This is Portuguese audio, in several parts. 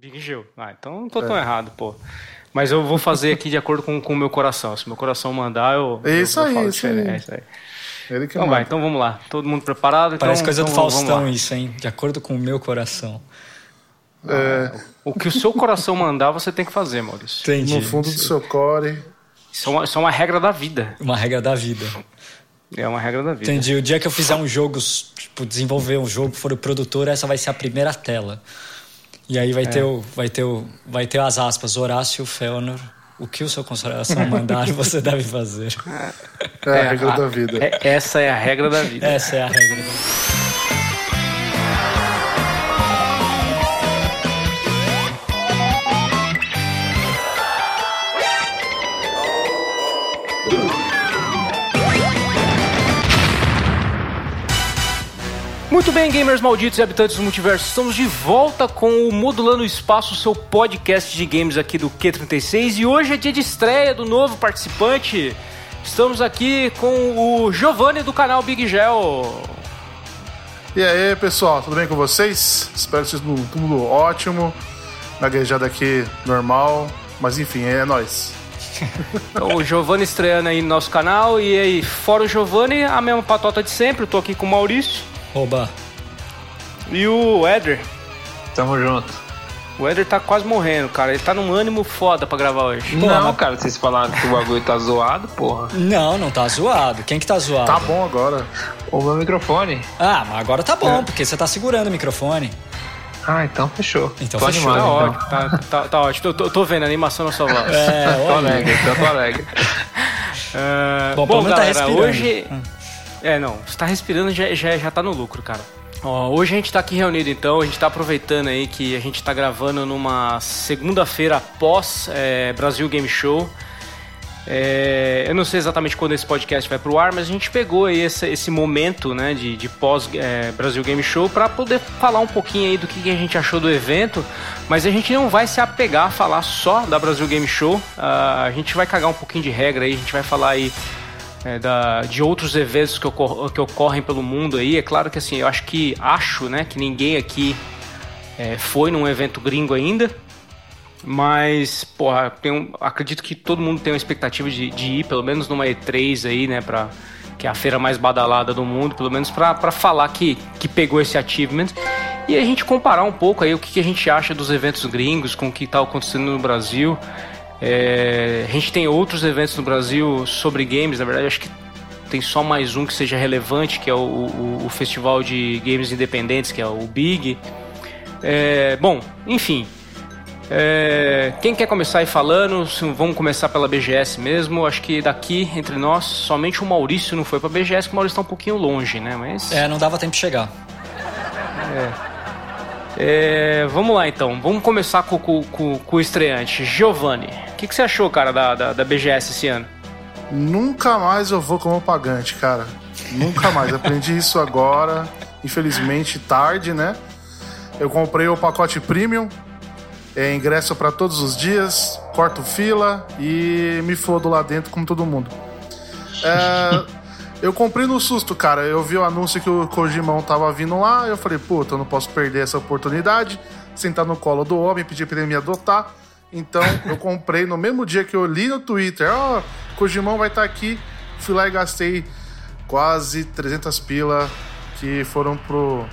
Big Gil. Ah, então não tô tão é. errado, pô. Mas eu vou fazer aqui de acordo com o meu coração. Se meu coração mandar, eu. Isso eu, eu aí, isso aí. É isso aí. Ele que então manda. vai, então vamos lá. Todo mundo preparado? Parece então, coisa então, do Faustão isso, hein? De acordo com o meu coração. É. O que o seu coração mandar, você tem que fazer, Maurício. Entendi. No fundo do seu core. Isso é, uma, isso é uma regra da vida. Uma regra da vida. É uma regra da vida. Entendi. O dia que eu fizer um jogo, tipo, desenvolver um jogo, for o produtor, essa vai ser a primeira tela. E aí vai, é. ter, o, vai, ter, o, vai ter as aspas, Horácio Felner. O que o seu coração mandar, você deve fazer. É a regra da vida. É, essa é a regra da vida. Essa é a regra da vida. Muito bem, gamers malditos e habitantes do multiverso, estamos de volta com o Modulando Espaço, seu podcast de games aqui do Q36 e hoje é dia de estreia do novo participante. Estamos aqui com o Giovanni do canal Big Gel. E aí, pessoal, tudo bem com vocês? Espero que vocês tudo ótimo. Gaguejada aqui normal, mas enfim, é nóis. Então, o Giovanni estreando aí no nosso canal e aí, fora o Giovanni, a mesma patota de sempre, eu tô aqui com o Maurício. Oba. E o Eder? Tamo junto. O Eder tá quase morrendo, cara. Ele tá num ânimo foda pra gravar hoje. Porra, não, cara, vocês falaram que o bagulho tá zoado, porra. Não, não tá zoado. Quem que tá zoado? Tá bom agora. O meu microfone. Ah, mas agora tá bom, é. porque você tá segurando o microfone. Ah, então fechou. Então tô fechou. Animado, tá, então. ótimo, tá, tá, tá, ótimo. Eu tô, tô, vendo a animação na sua voz. É, tô alegre, tô alegre. Uh, bom, bom tá galera, tá hoje... Hum. É, não, você tá respirando já, já, já tá no lucro, cara. Ó, hoje a gente está aqui reunido então, a gente está aproveitando aí que a gente está gravando numa segunda-feira após é, Brasil Game Show. É, eu não sei exatamente quando esse podcast vai pro ar, mas a gente pegou aí esse, esse momento né, de, de pós é, Game Show para poder falar um pouquinho aí do que, que, a gente achou do evento, mas a gente não vai se apegar a falar só da Brasil Game Show, uh, a gente vai cagar um pouquinho de regra aí, a gente vai falar aí é, da, de outros eventos que, ocor que ocorrem pelo mundo aí. É claro que assim, eu acho que acho, né, que ninguém aqui é, foi num evento gringo ainda. Mas, porra, tenho, acredito que todo mundo tem uma expectativa de, de, ir, pelo menos numa E3 aí, né, pra, que é a feira mais badalada do mundo, pelo menos para falar que, que pegou esse achievement. E a gente comparar um pouco aí o que, que a gente acha dos eventos gringos com o que está acontecendo no Brasil. É, a gente tem outros eventos no Brasil sobre games, na verdade, acho que tem só mais um que seja relevante, que é o, o, o Festival de Games Independentes, que é o Big. É, bom, enfim. É, quem quer começar aí falando? Vamos começar pela BGS mesmo. Acho que daqui, entre nós, somente o Maurício não foi pra BGS, porque o Maurício tá um pouquinho longe, né? Mas... É, não dava tempo de chegar. É. É, vamos lá então, vamos começar com, com, com, com o estreante. Giovanni, o que, que, você achou, cara, da, da, da, BGS esse ano? Nunca mais eu vou como pagante, cara. Nunca mais. Aprendi isso agora, infelizmente tarde, né? Eu comprei o pacote premium, é, ingresso para todos os dias, corto fila e me fodo lá dentro como todo mundo. É. Eu comprei no susto, cara. Eu vi o anúncio que o Kojimão tava vindo lá. Eu falei, puta, eu não posso perder essa oportunidade. Sentar no colo do homem, pedir pra ele me adotar. Então, eu comprei no mesmo dia que eu li no Twitter. Ó, oh, Kojimão vai estar tá aqui. Fui lá e gastei quase 300 pila que foram pro,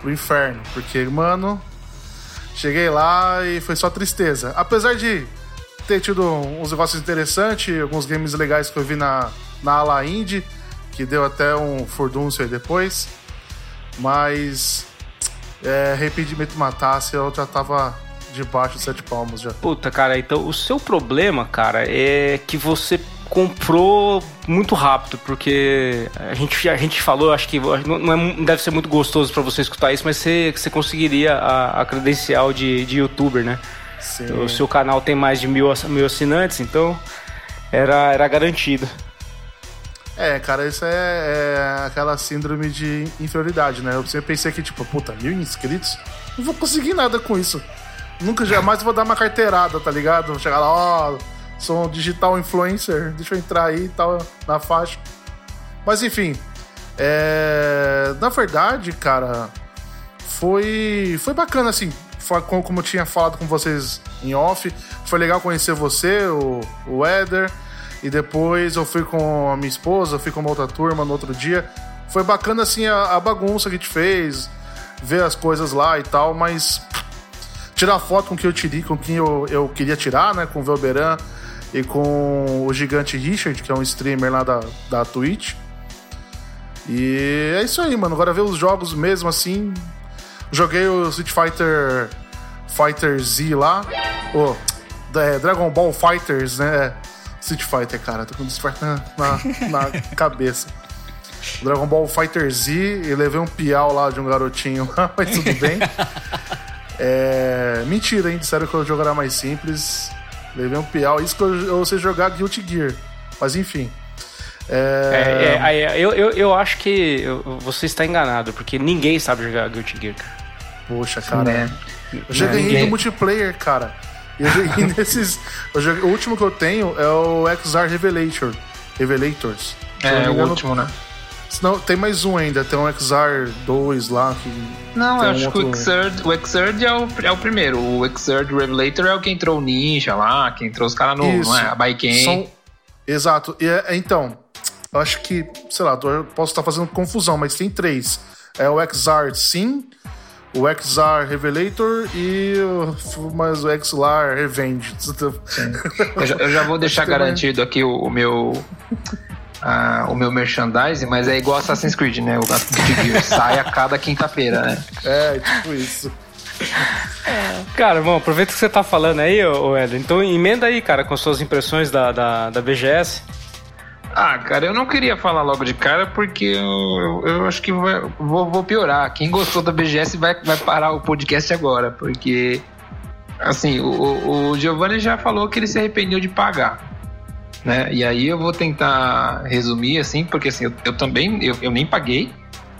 pro inferno. Porque, mano, cheguei lá e foi só tristeza. Apesar de ter tido uns negócios interessantes, alguns games legais que eu vi na, na ala indie, que deu até um furdúncio aí depois. Mas é, arrependimento matasse, eu já tava debaixo de sete palmos já. Puta, cara, então o seu problema, cara, é que você comprou muito rápido, porque a gente, a gente falou, acho que não, é, não deve ser muito gostoso para você escutar isso, mas você, você conseguiria a, a credencial de, de youtuber, né? Sim. O seu canal tem mais de mil, mil assinantes, então era, era garantido. É, cara, isso é, é, aquela síndrome de inferioridade, né? Eu sempre pensei que, tipo, puta, mil inscritos? Não vou conseguir nada com isso. Nunca, jamais vou dar uma carteirada, tá ligado? Vou chegar lá, ó, oh, sou um digital influencer, deixa eu entrar aí e tal, na faixa. Mas enfim, é... na verdade, cara, foi, foi bacana, assim. como eu tinha falado com vocês em off, foi legal conhecer você, o, o. E depois eu fui com a minha esposa, fui com uma outra turma no outro dia. Foi bacana, assim, a, a bagunça que a gente fez, ver as coisas lá e tal, mas tirar foto com quem eu tirei, com quem eu, eu queria tirar, né? Com o Velberan e com o gigante Richard, que é um streamer lá da, da Twitch. E é isso aí, mano. Agora ver os jogos mesmo assim. Joguei o Street Fighter Fighter Z lá. Oh, é, Dragon Ball Fighters, né? Street Fighter, cara. Tô com Street Fighter na, na, cabeça. Dragon Ball Fighter Z e levei um piau lá de um garotinho lá, mas tudo bem. É... Mentira, hein? Disseram que o jogo era mais simples. Levei um piau. Isso que eu, eu sei jogar Guilty Gear. Mas enfim. É... É, é, eu, eu, eu acho que você está enganado, porque ninguém sabe jogar Guilty Gear, cara. Poxa, cara. É. Eu já ganhei no multiplayer, cara. Eu joguei nesses. Eu joguei, o último que eu tenho é o XR Revelator. Revelators. É, o último, né? Não, tem mais um ainda, tem um XR 2 lá que. Não, eu acho um que o Xrd, o Xrd é o, é o primeiro. O Xrd Revelator é o que entrou o Ninja lá, que entrou os caras no. Isso. Não é? A Baiken. São... Exato. E é, então, eu acho que, sei lá, eu posso estar fazendo confusão, mas tem três. É o XR Sim, o XR Revelator e o, mas o XLR Revenge. Eu já, eu já, vou deixar garantido aqui o, o meu uh, o meu merchandising, mas é igual Assassin's Creed, né? O Assassin's Creed sai a cada quinta-feira, né? É, tipo isso. Cara, bom, aproveita que você tá falando aí, Ed. Então emenda aí, cara, com suas impressões da, da, da BGS. Ah, cara, eu não queria falar logo de cara porque eu, eu, acho que vai, vou, vou, piorar. Quem gostou da BGS vai, vai parar o podcast agora, porque assim, o, o Giovanni já falou que ele se arrependeu de pagar. Né? E aí eu vou tentar resumir assim, porque assim, eu, eu também eu, eu nem paguei,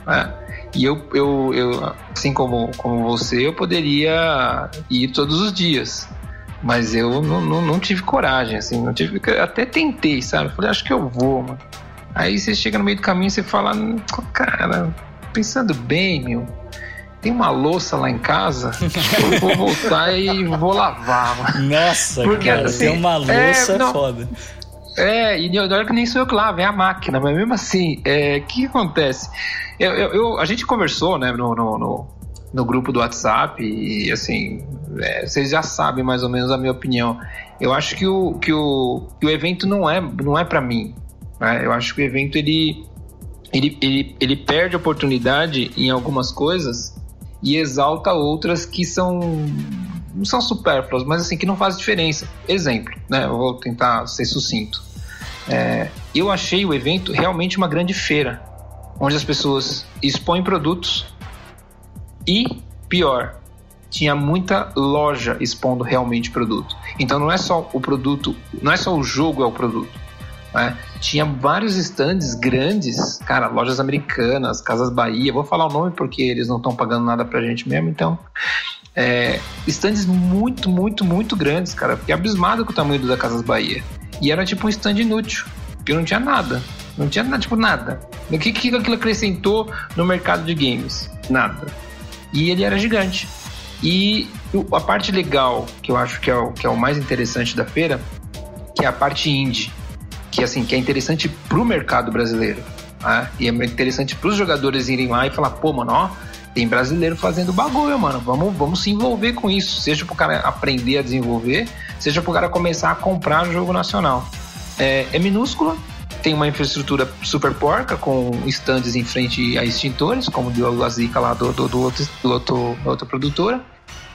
né? E eu, eu, eu, assim como, como você, eu poderia ir todos os dias. Mas eu não, não, não, tive coragem, assim, não tive. Até tentei, sabe? Falei, acho que eu vou, mano. Aí você chega no meio do caminho e você fala, cara, pensando bem, meu, tem uma louça lá em casa, eu vou voltar e vou lavar, mano. Nossa, Porque, cara, assim, tem uma louça é, não, foda. É, e olha que nem sou eu que lavo, é a máquina, mas mesmo assim, o é, que, que, acontece? Eu, eu, eu, a gente conversou, né, no, no, no, no grupo do WhatsApp e, assim, é, vocês já sabem mais ou menos a minha opinião. Eu acho que o, que o, que o evento não é, não é para mim. Né? Eu acho que o evento ele, ele, ele, ele perde oportunidade em algumas coisas e exalta outras que são não são supérfluas, mas assim que não faz diferença. Exemplo, né? Eu vou tentar ser sucinto. É, eu achei o evento realmente uma grande feira, onde as pessoas expõem produtos e pior, tinha muita loja expondo realmente produto. Então não é só o produto, não é só o jogo é o produto. Né? Tinha vários stands grandes, cara, lojas americanas, Casas Bahia. Vou falar o nome porque eles não estão pagando nada pra gente mesmo, então. É, stands muito, muito, muito grandes, cara. Fiquei abismado com o tamanho da Casas Bahia. E era tipo um stand inútil, porque não tinha nada. Não tinha nada, tipo nada. O que, que aquilo acrescentou no mercado de games? Nada. E ele era gigante. E a parte legal, que eu acho que é o, que é o mais interessante da feira, que é a parte indie, que assim, que é interessante pro mercado brasileiro. Né? E é interessante pros jogadores irem lá e falar, pô, mano, ó, tem brasileiro fazendo bagulho, mano. Vamos, vamos se envolver com isso. Seja pro cara aprender a desenvolver, seja pro cara começar a comprar jogo nacional. É, é minúscula, tem uma infraestrutura super porca, com estandes em frente a extintores, como deu a zica lá do, do, do, outro, do outro, outra produtora.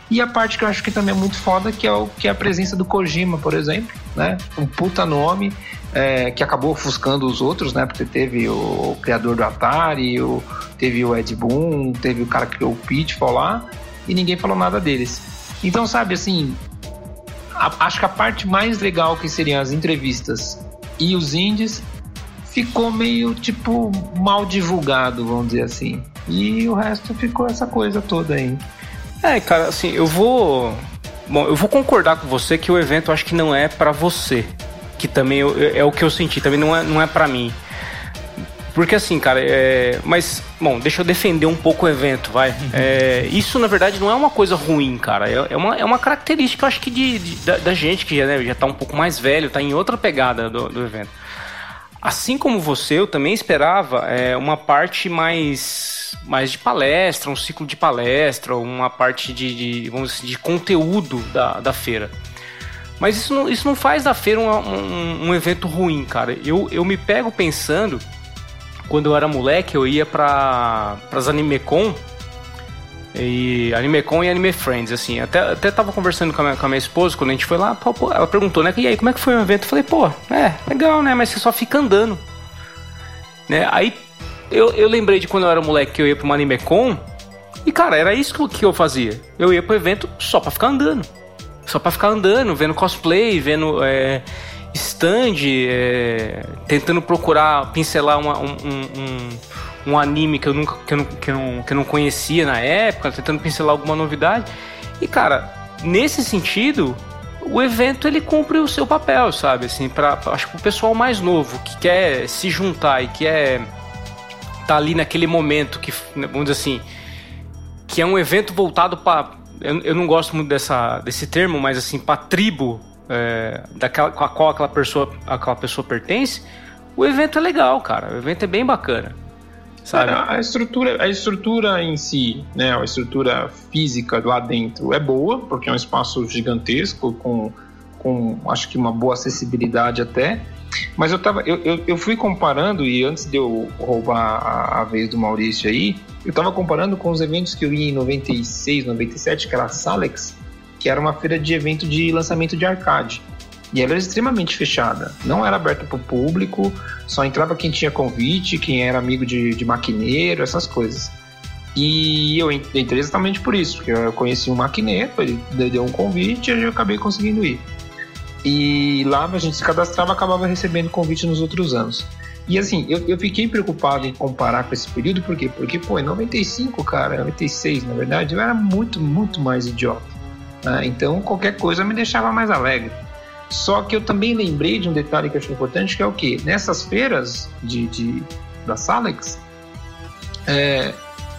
E a parte que eu acho que também é muito foda, que é, o, que é a presença do Kojima, por exemplo, né? Um puta nome é, que acabou ofuscando os outros, né? Porque teve o, criador do Atari, o, teve o Ed Boon, teve o cara que criou o Pitfall lá, e ninguém falou nada deles. Então, sabe, assim, a, acho que a parte mais legal que seriam as entrevistas e os indies ficou meio, tipo, mal divulgado, vamos dizer assim. E o resto ficou essa coisa toda aí. É, cara, assim, eu vou. Bom, eu vou concordar com você que o evento acho que não é para você. Que também eu, é o que eu senti, também não é, não é para mim. Porque assim, cara, é... mas, bom, deixa eu defender um pouco o evento, vai. É... Isso, na verdade, não é uma coisa ruim, cara. É, é uma, é uma característica, eu acho que, de, de da, da, gente que já, né, já tá um pouco mais velho, tá em outra pegada do, do evento. Assim como você, eu também esperava é, uma parte mais, mais de palestra, um ciclo de palestra, uma parte de, de vamos dizer, de conteúdo da, da feira. Mas isso não, isso não faz da feira um, um, um, evento ruim, cara. Eu, eu me pego pensando, quando eu era moleque, eu ia para as AnimeCon, e AnimeCon e Anime Friends, assim. Até, até tava conversando com a, minha, com a minha esposa, quando a gente foi lá, pô, ela perguntou, né? E aí, como é que foi o evento? Eu falei, pô, é, legal, né? Mas você só fica andando. Né? Aí eu, eu lembrei de quando eu era moleque que eu ia pra uma AnimeCon, e cara, era isso que, que eu fazia. Eu ia pro evento só pra ficar andando. Só pra ficar andando, vendo cosplay, vendo é, stand, é, tentando procurar, pincelar uma, um, um, um, anime que eu, nunca, que, eu não, que, eu não, que eu não conhecia na época, tentando pincelar alguma novidade. E cara, nesse sentido, o evento ele cumpre o seu papel, sabe? Assim, pra, acho que o pessoal mais novo que quer se juntar e quer tá ali naquele momento que, vamos dizer assim, que é um evento voltado para eu, eu não gosto muito dessa, desse termo, mas assim, para tribo é, daquela, a qual aquela pessoa, aquela pessoa pertence, o evento é legal, cara. O evento é bem bacana. Sabe? A estrutura, a estrutura em si, né, a estrutura física lá dentro é boa, porque é um espaço gigantesco com, com acho que uma boa acessibilidade até. Mas eu, tava, eu, eu, eu fui comparando, e antes de eu roubar a, a vez do Maurício aí, eu estava comparando com os eventos que eu ia em 96, 97, que era a Salex, que era uma feira de evento de lançamento de arcade. E ela era extremamente fechada, não era aberta para o público, só entrava quem tinha convite, quem era amigo de, de maquineiro, essas coisas. E eu entrei exatamente por isso, porque eu conheci um maquineiro, ele deu um convite e eu acabei conseguindo ir. E lá a gente se cadastrava acabava recebendo convite nos outros anos. E assim, eu, eu fiquei preocupado em comparar com esse período, por quê? Porque, pô, em 95, cara, 96, na verdade, eu era muito, muito mais idiota. Né? Então, qualquer coisa me deixava mais alegre. Só que eu também lembrei de um detalhe que eu achei importante, que é o quê? Nessas feiras de, de da Salex, é,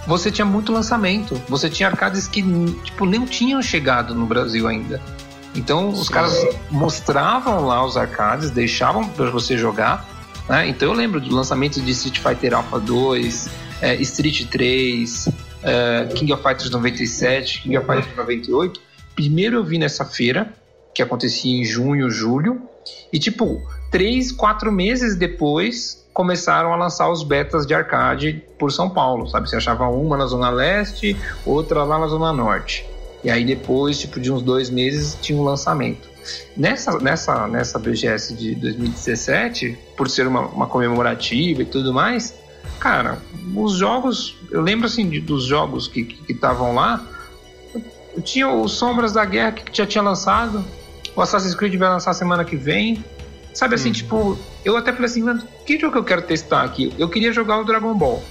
você tinha muito lançamento. Você tinha arcades que, tipo, nem tinham chegado no Brasil ainda. Então, os Sim. caras mostravam lá os arcades, deixavam para você jogar, né? Então eu lembro do lançamento de Street Fighter Alpha 2, é, Street 3, é, King of Fighters 97, King of Fighters 98. Primeiro eu vi nessa feira, que acontecia em junho, julho, e tipo, três, quatro meses depois começaram a lançar os betas de arcade por São Paulo, sabe? Você achava uma na Zona Leste, outra lá na Zona Norte. E aí depois, tipo, de uns dois meses, tinha um lançamento. Nessa, nessa, nessa BGS de 2017, por ser uma, uma comemorativa e tudo mais, cara, os jogos, eu lembro assim de, dos jogos que estavam lá, tinha os Sombras da Guerra que já tinha lançado, o Assassin's Creed vai lançar semana que vem. Sabe assim, hum. tipo, eu até falei assim, que jogo que eu quero testar aqui? Eu queria jogar o Dragon Ball.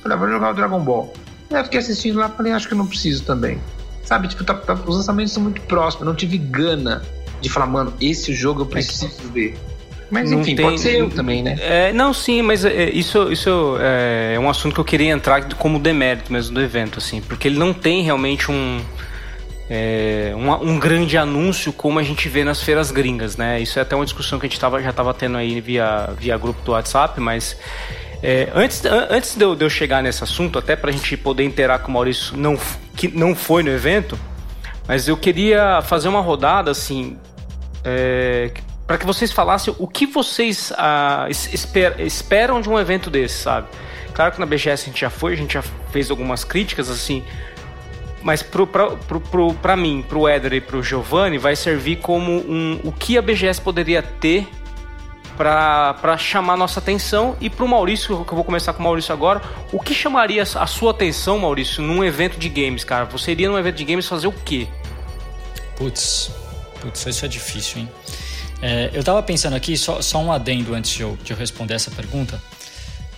Falei, ah, vou jogar o Dragon Ball. Eu fiquei assistindo lá, falei, acho que eu não preciso também. Sabe, tipo, tá, tá, os lançamentos são muito próximos, eu não tive gana de falar, mano, esse jogo eu preciso ver. Mas enfim, tem, pode ser eu também, né? É, não, sim, mas é, isso, isso é, é um assunto que eu queria entrar como demérito mesmo do evento, assim, porque ele não tem realmente um, é, um, um, grande anúncio como a gente vê nas feiras gringas, né? Isso é até uma discussão que a gente tava, já estava tendo aí via, via grupo do WhatsApp, mas é, antes, antes de eu, de eu, chegar nesse assunto, até para a gente poder interar com o Maurício, não, que não foi no evento, mas eu queria fazer uma rodada assim, é, para que vocês falassem o que vocês ah, esper, esperam de um evento desse, sabe? Claro que na BGS a gente já foi, a gente já fez algumas críticas assim, mas pro, pro, pro, pro, pra mim, pro Éder e pro Giovanni, vai servir como um, o que a BGS poderia ter para chamar nossa atenção e para o Maurício, que eu vou começar com o Maurício agora, o que chamaria a sua atenção, Maurício, num evento de games, cara? Você iria num evento de games fazer o quê? Putz, putz, isso é difícil, hein? É, eu tava pensando aqui, só, só um adendo antes de eu, de eu responder essa pergunta.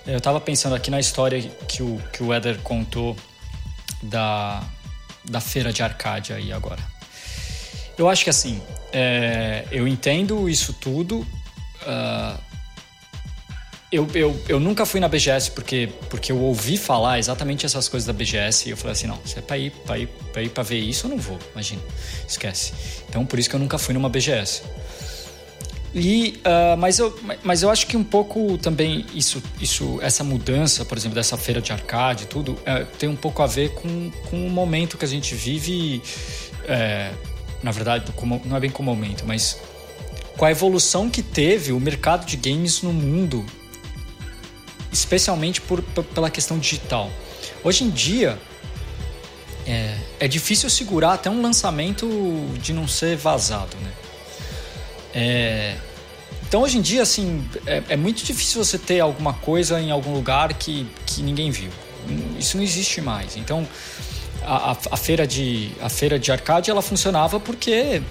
Eu tava pensando aqui na história que o, que o Eder contou da, da feira de arcade aí agora. Eu acho que assim, é, eu entendo isso tudo, Uh, eu, eu, eu nunca fui na BGS porque, porque eu ouvi falar exatamente essas coisas da BGS e eu falei assim, não, se é pra ir pra, ir, pra, ir pra ver isso, eu não vou, imagina, esquece. Então por isso que eu nunca fui numa BGS. E, uh, mas, eu, mas eu acho que um pouco também isso, isso, essa mudança, por exemplo, dessa feira de arcade tudo, uh, tem um pouco a ver com, com o momento que a gente vive. Uh, na verdade, não é bem com o momento, mas com a evolução que teve o mercado de games no mundo especialmente por, pela questão digital. Hoje em dia, é, é, difícil segurar até um lançamento de não ser vazado, né? É, então hoje em dia, assim, é, é, muito difícil você ter alguma coisa em algum lugar que, que ninguém viu. Isso não existe mais. Então a, a, a feira de a feira de arcade ela funcionava porque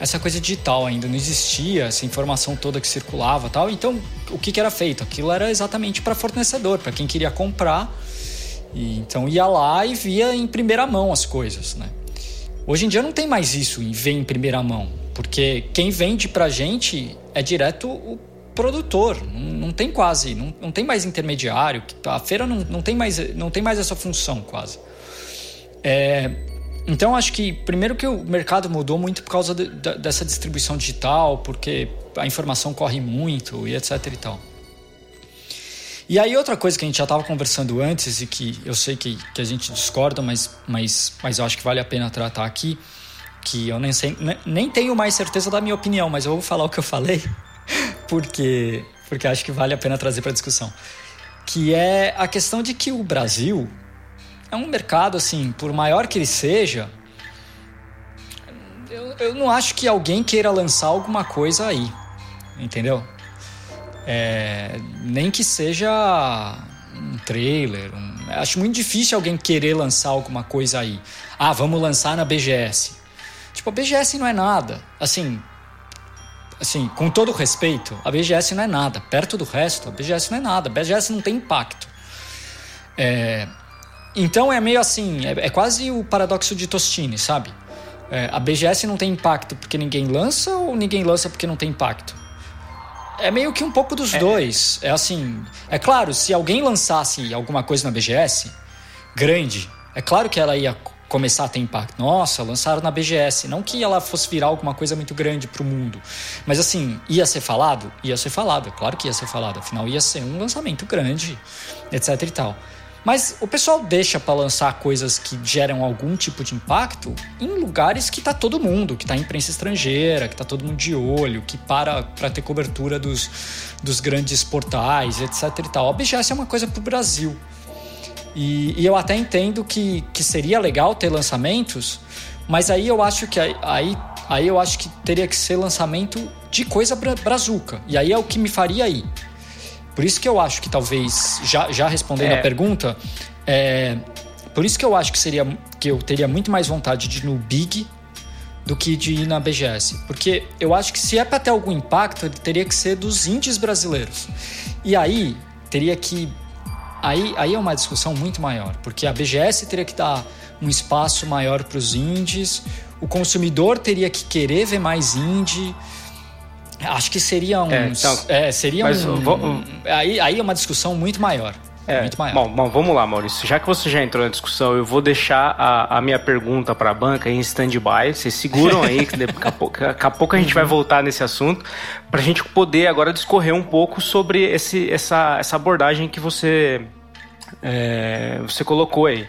essa coisa digital ainda não existia, essa informação toda que circulava tal. Então, o que, que era feito? Aquilo era exatamente para fornecedor, para quem queria comprar. E, então, ia lá e via em primeira mão as coisas, né? Hoje em dia não tem mais isso em ver em primeira mão, porque quem vende pra gente é direto o produtor, não, não tem quase, não, não tem mais intermediário, a feira não, não, tem mais, não tem mais essa função quase. É, então acho que primeiro que o mercado mudou muito por causa de, de, dessa distribuição digital, porque a informação corre muito e etc e tal. E aí outra coisa que a gente já estava conversando antes e que eu sei que, que a gente discorda, mas, mas, mas eu acho que vale a pena tratar aqui, que eu nem, sei, nem tenho mais certeza da minha opinião, mas eu vou falar o que eu falei, porque, porque acho que vale a pena trazer para discussão. Que é a questão de que o Brasil é um mercado, assim, por maior que ele seja, eu, eu não acho que alguém queira lançar alguma coisa aí, entendeu? É, nem que seja um trailer. Um, acho muito difícil alguém querer lançar alguma coisa aí. Ah, vamos lançar na BGS. Tipo, a BGS não é nada. Assim, assim, com todo respeito, a BGS não é nada. Perto do resto, a BGS não é nada. A BGS não tem impacto. É, então é meio assim, é, é quase o paradoxo de Tostini, sabe? É, a BGS não tem impacto porque ninguém lança ou ninguém lança porque não tem impacto? É meio que um pouco dos é. dois. É assim, é claro, se alguém lançasse alguma coisa na BGS grande, é claro que ela ia começar a ter impacto. Nossa, lançaram na BGS. Não que ela fosse virar alguma coisa muito grande para o mundo. Mas assim, ia ser falado? Ia ser falado, é claro que ia ser falado. Afinal, ia ser um lançamento grande, etc e tal. Mas o pessoal deixa para lançar coisas que geram algum tipo de impacto em lugares que tá todo mundo, que tá imprensa estrangeira, que tá todo mundo de olho, que para para ter cobertura dos, dos grandes portais, etc e tal. A BGS é uma coisa pro Brasil. E, e, eu até entendo que, que seria legal ter lançamentos, mas aí eu acho que aí, aí eu acho que teria que ser lançamento de coisa brazuca. E aí é o que me faria aí. Por isso que eu acho que talvez, já, já respondendo é. a pergunta, é, por isso que eu acho que seria que eu teria muito mais vontade de ir no Big do que de ir na BGS. Porque eu acho que se é para ter algum impacto, ele teria que ser dos índios brasileiros. E aí teria que. Aí, aí é uma discussão muito maior, porque a BGS teria que dar um espaço maior para os indies, o consumidor teria que querer ver mais indie. Acho que seria um. É, então, é, seria um, vou, um, aí, aí é uma discussão muito maior. É, muito maior. Bom, bom, vamos lá, Maurício. Já que você já entrou na discussão, eu vou deixar a, a minha pergunta para a banca em stand-by. Vocês seguram aí, que daqui a, pouco, daqui a pouco a gente vai voltar nesse assunto, para a gente poder agora discorrer um pouco sobre esse, essa, essa abordagem que você, é, você colocou aí.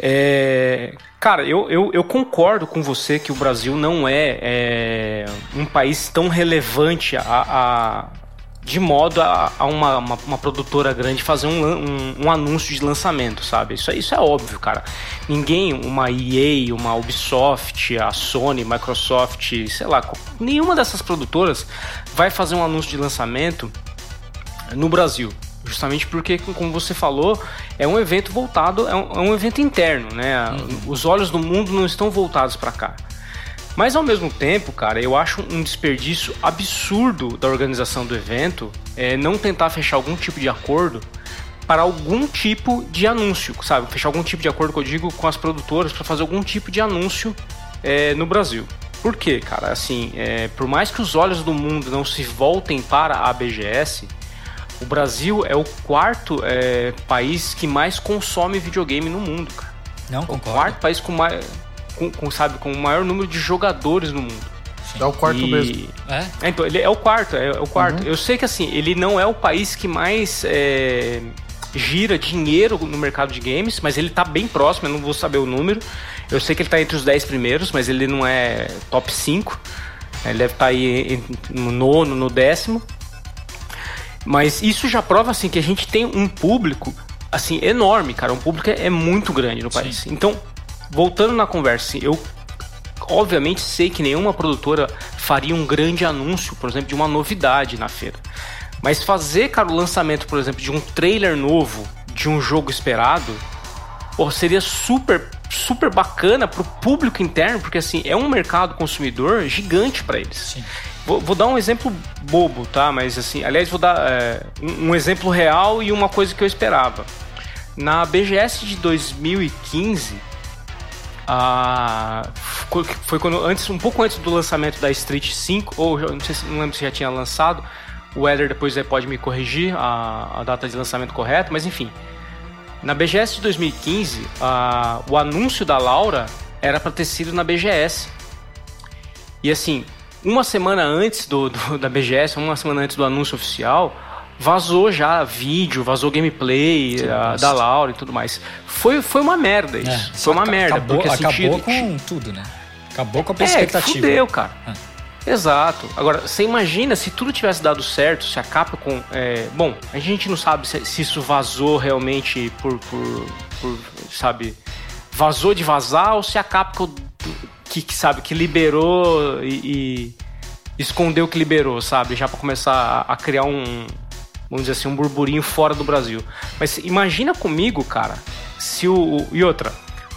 É, cara, eu, eu, eu, concordo com você que o Brasil não é, é um país tão relevante a, a de modo a, a uma, uma, uma, produtora grande fazer um, um, um, anúncio de lançamento, sabe? Isso, isso é óbvio, cara. Ninguém, uma EA, uma Ubisoft, a Sony, Microsoft, sei lá, nenhuma dessas produtoras vai fazer um anúncio de lançamento no Brasil. Justamente porque, como você falou, é um evento voltado, é um, é um evento interno, né? Uhum. Os olhos do mundo não estão voltados para cá. Mas ao mesmo tempo, cara, eu acho um desperdício absurdo da organização do evento é, não tentar fechar algum tipo de acordo para algum tipo de anúncio, sabe? Fechar algum tipo de acordo que eu digo com as produtoras para fazer algum tipo de anúncio é, no Brasil. Por quê, cara? Assim, é, por mais que os olhos do mundo não se voltem para a BGS, O Brasil é o quarto é, país que mais consome videogame no mundo, cara. Não, concordo. O quarto país com, mais, com, com, sabe, com o maior número de jogadores no mundo. Sim. É o quarto e... mesmo. É? é? Então, ele é o quarto, é, é o quarto. Uhum. Eu sei que assim, ele não é o país que mais é, gira dinheiro no mercado de games, mas ele tá bem próximo, eu não vou saber o número. Eu sei que ele tá entre os 10 primeiros, mas ele não é top 5. Ele deve estar tá aí no nono, no décimo. Mas isso já prova assim que a gente tem um público assim enorme, cara. Um público é, muito grande no país. Sim. Então, voltando na conversa, eu obviamente sei que nenhuma produtora faria um grande anúncio, por exemplo, de uma novidade na feira. Mas fazer, cara, o lançamento, por exemplo, de um trailer novo de um jogo esperado, pô, seria super super bacana pro público interno, porque assim, é um mercado consumidor gigante para eles. Vou, vou, dar um exemplo bobo, tá? Mas assim, aliás, vou dar é, um, um exemplo real e uma coisa que eu esperava. Na BGS de 2015, a, foi quando antes, um pouco antes do lançamento da Street 5, ou não sei se não lembro se já tinha lançado. O Eder depois pode me corrigir a, a data de lançamento correta, mas enfim. Na BGS de 2015, a, o anúncio da Laura era para ter sido na BGS. E assim, uma semana antes do, do, da BGS, uma semana antes do anúncio oficial, vazou já vídeo, vazou gameplay a, da Laura e tudo mais. Foi, foi uma merda isso. É, foi uma merda. Acabou, porque, assim, acabou com tudo, né? Acabou com a expectativa. É, fudeu, cara. É. Exato. Agora, você imagina se tudo tivesse dado certo, se a Capcom... É... Bom, a gente não sabe se, se isso vazou realmente por, por, por, sabe... Vazou de vazar ou se a Capcom que, que sabe, que liberou e, e, escondeu que liberou, sabe? Já para começar a, a, criar um, vamos dizer assim, um burburinho fora do Brasil. Mas imagina comigo, cara, se o. E outra,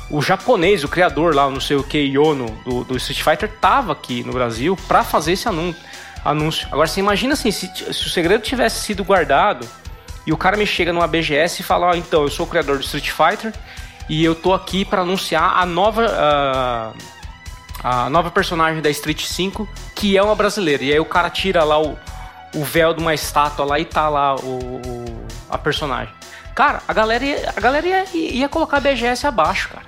o japonês, o criador lá, não sei o que, Yono, do, do Street Fighter, tava aqui no Brasil para fazer esse anúncio. Agora, você imagina assim, se, se, o segredo tivesse sido guardado e o cara me chega numa BGS e fala: Ó, oh, então, eu sou o criador do Street Fighter e eu tô aqui para anunciar a nova. Uh, a nova personagem da Street 5, que é uma brasileira. E aí o cara tira lá o, o véu de uma estátua lá e tá lá o, o a personagem. Cara, a galera, ia, a galera ia, ia colocar a BGS abaixo, cara.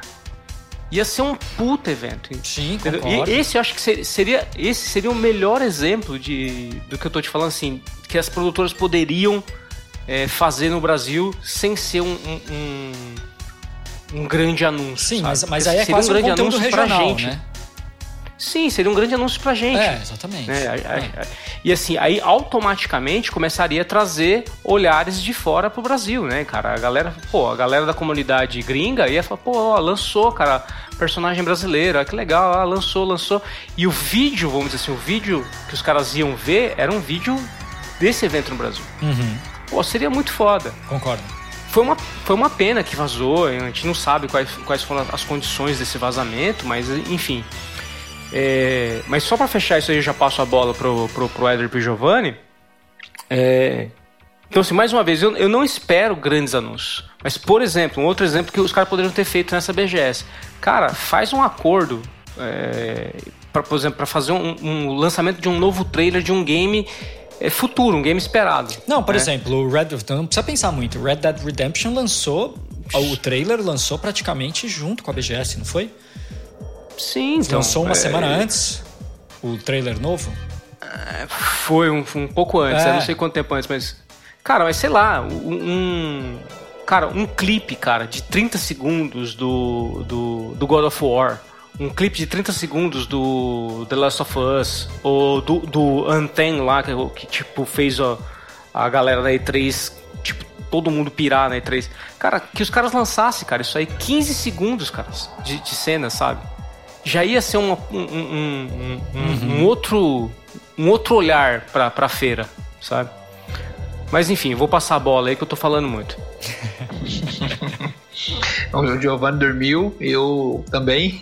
Ia ser um puta evento. Sim, concordo. E esse eu acho que seria, esse seria o melhor exemplo de, do que eu tô te falando, assim, que as produtoras poderiam é, fazer no Brasil sem ser um, um, um, um grande anúncio. Sim, mas, mas aí é quase um, grande um anúncio regional, pra gente. né? Sim, seria um grande anúncio pra gente. É, exatamente. É, é. E assim, aí automaticamente começaria a trazer olhares de fora pro Brasil, né, cara? A galera, pô, a galera da comunidade gringa ia falar, pô, ó, lançou, cara, personagem brasileiro, que legal, lançou, lançou. E o vídeo, vamos dizer assim, o vídeo que os caras iam ver era um vídeo desse evento no Brasil. Uhum. Pô, seria muito foda. Concordo. Foi uma, foi uma pena que vazou, a gente não sabe quais, quais foram as condições desse vazamento, mas enfim. É, mas só para fechar isso aí, eu já passo a bola pro, pro, pro Eder e pro Giovanni. É, então, assim, mais uma vez, eu, eu não espero grandes anúncios. Mas, por exemplo, um outro exemplo que os caras poderiam ter feito nessa BGS. Cara, faz um acordo, é, para por exemplo, para fazer um, um, lançamento de um novo trailer de um game é, futuro, um game esperado. Não, por né? exemplo, o Red, então não precisa pensar muito. Red Dead Redemption lançou, o trailer lançou praticamente junto com a BGS, não foi? Sim, então. Lançou uma é... semana antes o trailer novo? É, foi um, um pouco antes, é. eu não sei quanto tempo antes, mas. Cara, mas sei lá, um. Cara, um clipe, cara, de 30 segundos do, do, do God of War. Um clipe de 30 segundos do The Last of Us. Ou do, do Anten lá, que, que tipo fez ó, a galera da E3 tipo, todo mundo pirar na E3. Cara, que os caras lançassem, cara, isso aí, 15 segundos, cara, de, de cena, sabe? Já ia ser um, um, um, uhum. um outro um outro olhar pra, pra feira, sabe? Mas enfim, vou passar a bola aí que eu tô falando muito. o Giovanni dormiu, eu também.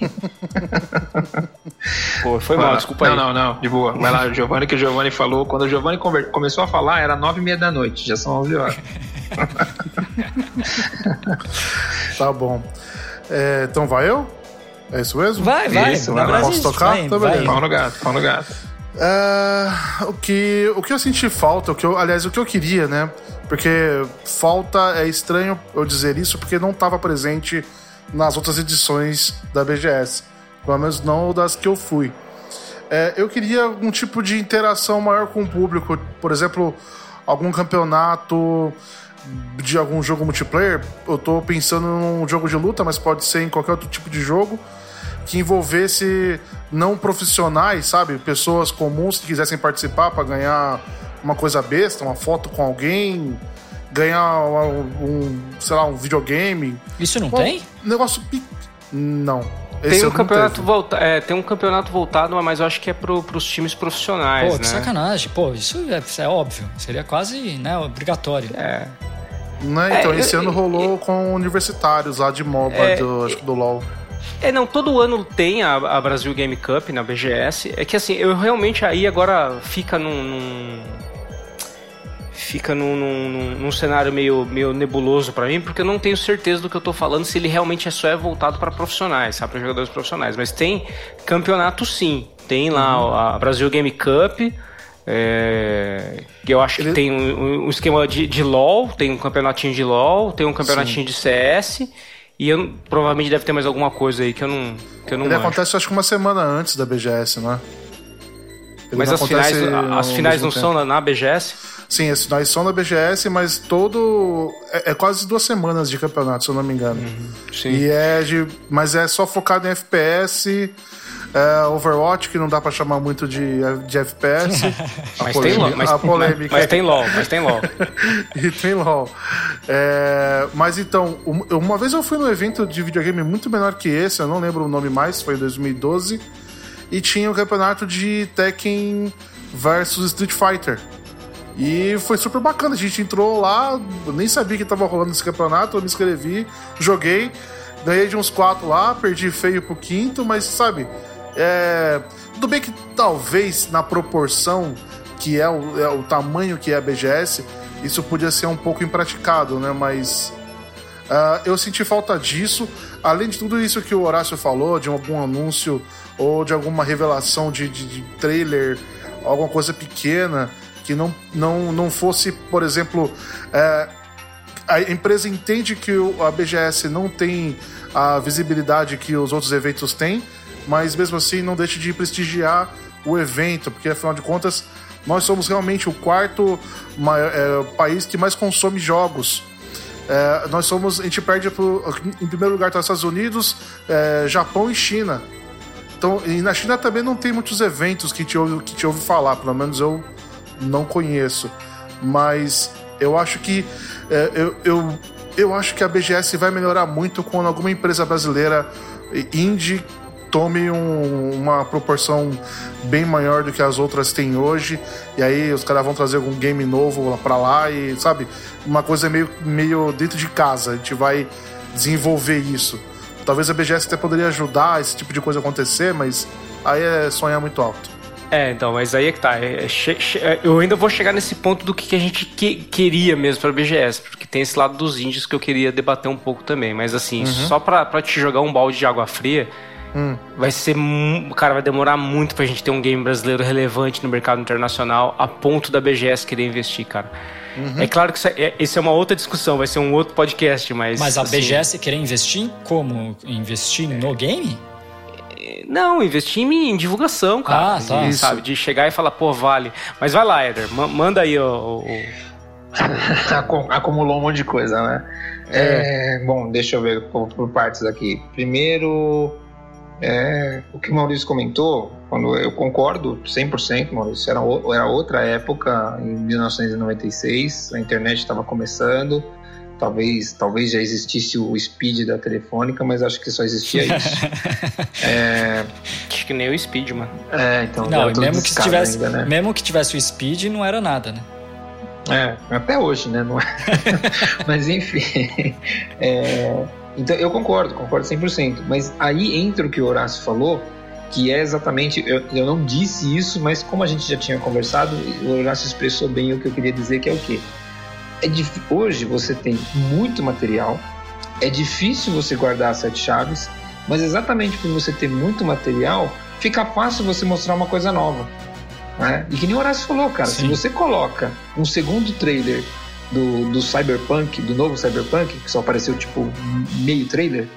Pô, foi mal, desculpa aí. Não, não, não, de boa. Vai lá, Giovanni, que o Giovanni falou. Quando o Giovanni começou a falar, era nove e meia da noite, já são onze horas. tá bom. É, então vai eu? É isso mesmo? Vai, vai. Isso, vai. Posso tocar? Vai, tá beleza. Pau no gato, pau no gato. Uh, o, que, o que eu senti falta, o que eu, aliás, o que eu queria, né? Porque falta, é estranho eu dizer isso, porque não estava presente nas outras edições da BGS. Pelo menos não das que eu fui. É, eu queria algum tipo de interação maior com o público. Por exemplo, algum campeonato de algum jogo multiplayer. Eu tô pensando num jogo de luta, mas pode ser em qualquer outro tipo de jogo que envolvesse não profissionais, sabe? Pessoas comuns que quisessem participar para ganhar uma coisa besta, uma foto com alguém, ganhar um, um sei lá, um videogame. Isso não tem? Negócio. Não. Esse tem um, campeonato volta, é, tem um campeonato voltado, mas eu acho que é pro, pros times profissionais. Pô, que né? sacanagem. Pô, isso é, é, óbvio. Seria quase né, obrigatório. É. Né? Então, é, esse eu, ano rolou eu, com universitários lá de MOBA, é, do, acho que do LoL. É, não, todo ano tem a, a, Brasil Game Cup na BGS. É que assim, eu realmente aí agora fica num. num fica num, num, num, cenário meio, meio nebuloso para mim, porque eu não tenho certeza do que eu tô falando se ele realmente é só é voltado para profissionais, sabe, para jogadores profissionais. Mas tem campeonato sim. Tem lá uhum. a Brasil Game Cup. É, eu acho ele... que tem um, um esquema de, de, LOL, tem um campeonatinho de LOL, tem um campeonatinho sim. de CS. E eu, provavelmente deve ter mais alguma coisa aí que eu não. Que eu não Ele manjo. acontece acho que uma semana antes da BGS, não é? Ele mas as finais, as finais não tempo. são na, na, BGS? Sim, as finais são na BGS, mas todo. É, é, quase duas semanas de campeonato, se eu não me engano. Uhum, sim. E é de. Mas é só focado em FPS é, Overwatch, que não dá pra chamar muito de, de FPS. mas, tem LOL, mas. Mas, tem LOL, mas tem LOL. e tem LOL. É, mas então, uma vez eu fui num evento de videogame muito menor que esse, eu não lembro o nome mais, foi em 2012, e tinha o um campeonato de Tekken versus Street Fighter. E foi super bacana. A gente entrou lá, nem sabia que tava rolando esse campeonato, eu me inscrevi, joguei, ganhei de uns quatro lá, perdi feio pro quinto, mas sabe, é, tudo bem que talvez na proporção que é o, é o, tamanho que é a BGS, isso podia ser um pouco impraticado, né? Mas uh, eu senti falta disso. Além de tudo isso que o Horácio falou, de algum anúncio ou de alguma revelação de, de, de trailer, alguma coisa pequena que não, não, não fosse, por exemplo, é, a empresa entende que a BGS não tem a visibilidade que os outros eventos têm, mas mesmo assim não deixe de prestigiar o evento, porque afinal de contas nós somos realmente o quarto maior, é, país que mais consome jogos. É, nós somos, a gente perde pro, em primeiro lugar para Estados Unidos, é, Japão e China. Então, e na China também não tem muitos eventos que te ouve, que te ouve falar, pelo menos eu não conheço. Mas eu acho que é, eu, eu, eu acho que a BGS vai melhorar muito quando alguma empresa brasileira indie tome um, uma proporção bem maior do que as outras têm hoje. E aí os caras vão trazer algum game novo para lá e, sabe, uma coisa meio, meio dentro de casa. A gente vai desenvolver isso. Talvez a BGS até poderia ajudar esse tipo de coisa a acontecer, mas aí é sonhar muito alto. É, então, mas aí é que tá. É, é, eu ainda vou chegar nesse ponto do que, que a gente que, queria mesmo para BGS, porque tem esse lado dos índios que eu queria debater um pouco também. Mas assim, uhum. só para te jogar um balde de água fria, Hum. Vai ser. Cara, vai demorar muito pra gente ter um game brasileiro relevante no mercado internacional a ponto da BGS querer investir, cara. Uhum. É claro que isso é, isso é, uma outra discussão, vai ser um outro podcast, mas. Mas a assim, BGS querer investir em como? Investir no game? Não, investir em, em divulgação, cara. Ah, tá. De, sabe, de chegar e falar, pô, vale. Mas vai lá, Eder, manda aí o. o... Acumulou um monte de coisa, né? É. É, bom, deixa eu ver por, por partes aqui. Primeiro, é, o que o Maurício comentou, quando eu concordo 100%, Maurício, era, era outra época, em 1996, a internet estava começando, talvez, talvez já existisse o speed da telefônica, mas acho que só existia isso. é... Acho que nem o speed, mano. É, então. Não, mesmo que, tivesse, ainda, né? mesmo que tivesse o speed, não era nada, né? É, até hoje, né? Não é... mas enfim. É... Então eu concordo, concordo 100%. Mas aí entra o que o Horácio falou, que é exatamente. Eu, eu não disse isso, mas como a gente já tinha conversado, o Horácio expressou bem o que eu queria dizer, que é o quê? É dif... Hoje você tem muito material, é difícil você guardar as sete chaves, mas exatamente por você ter muito material, fica fácil você mostrar uma coisa nova. Né? E que nem o Horácio falou, cara, Sim. se você coloca um segundo trailer do, do Cyberpunk, do novo Cyberpunk, que só apareceu tipo meio trailer,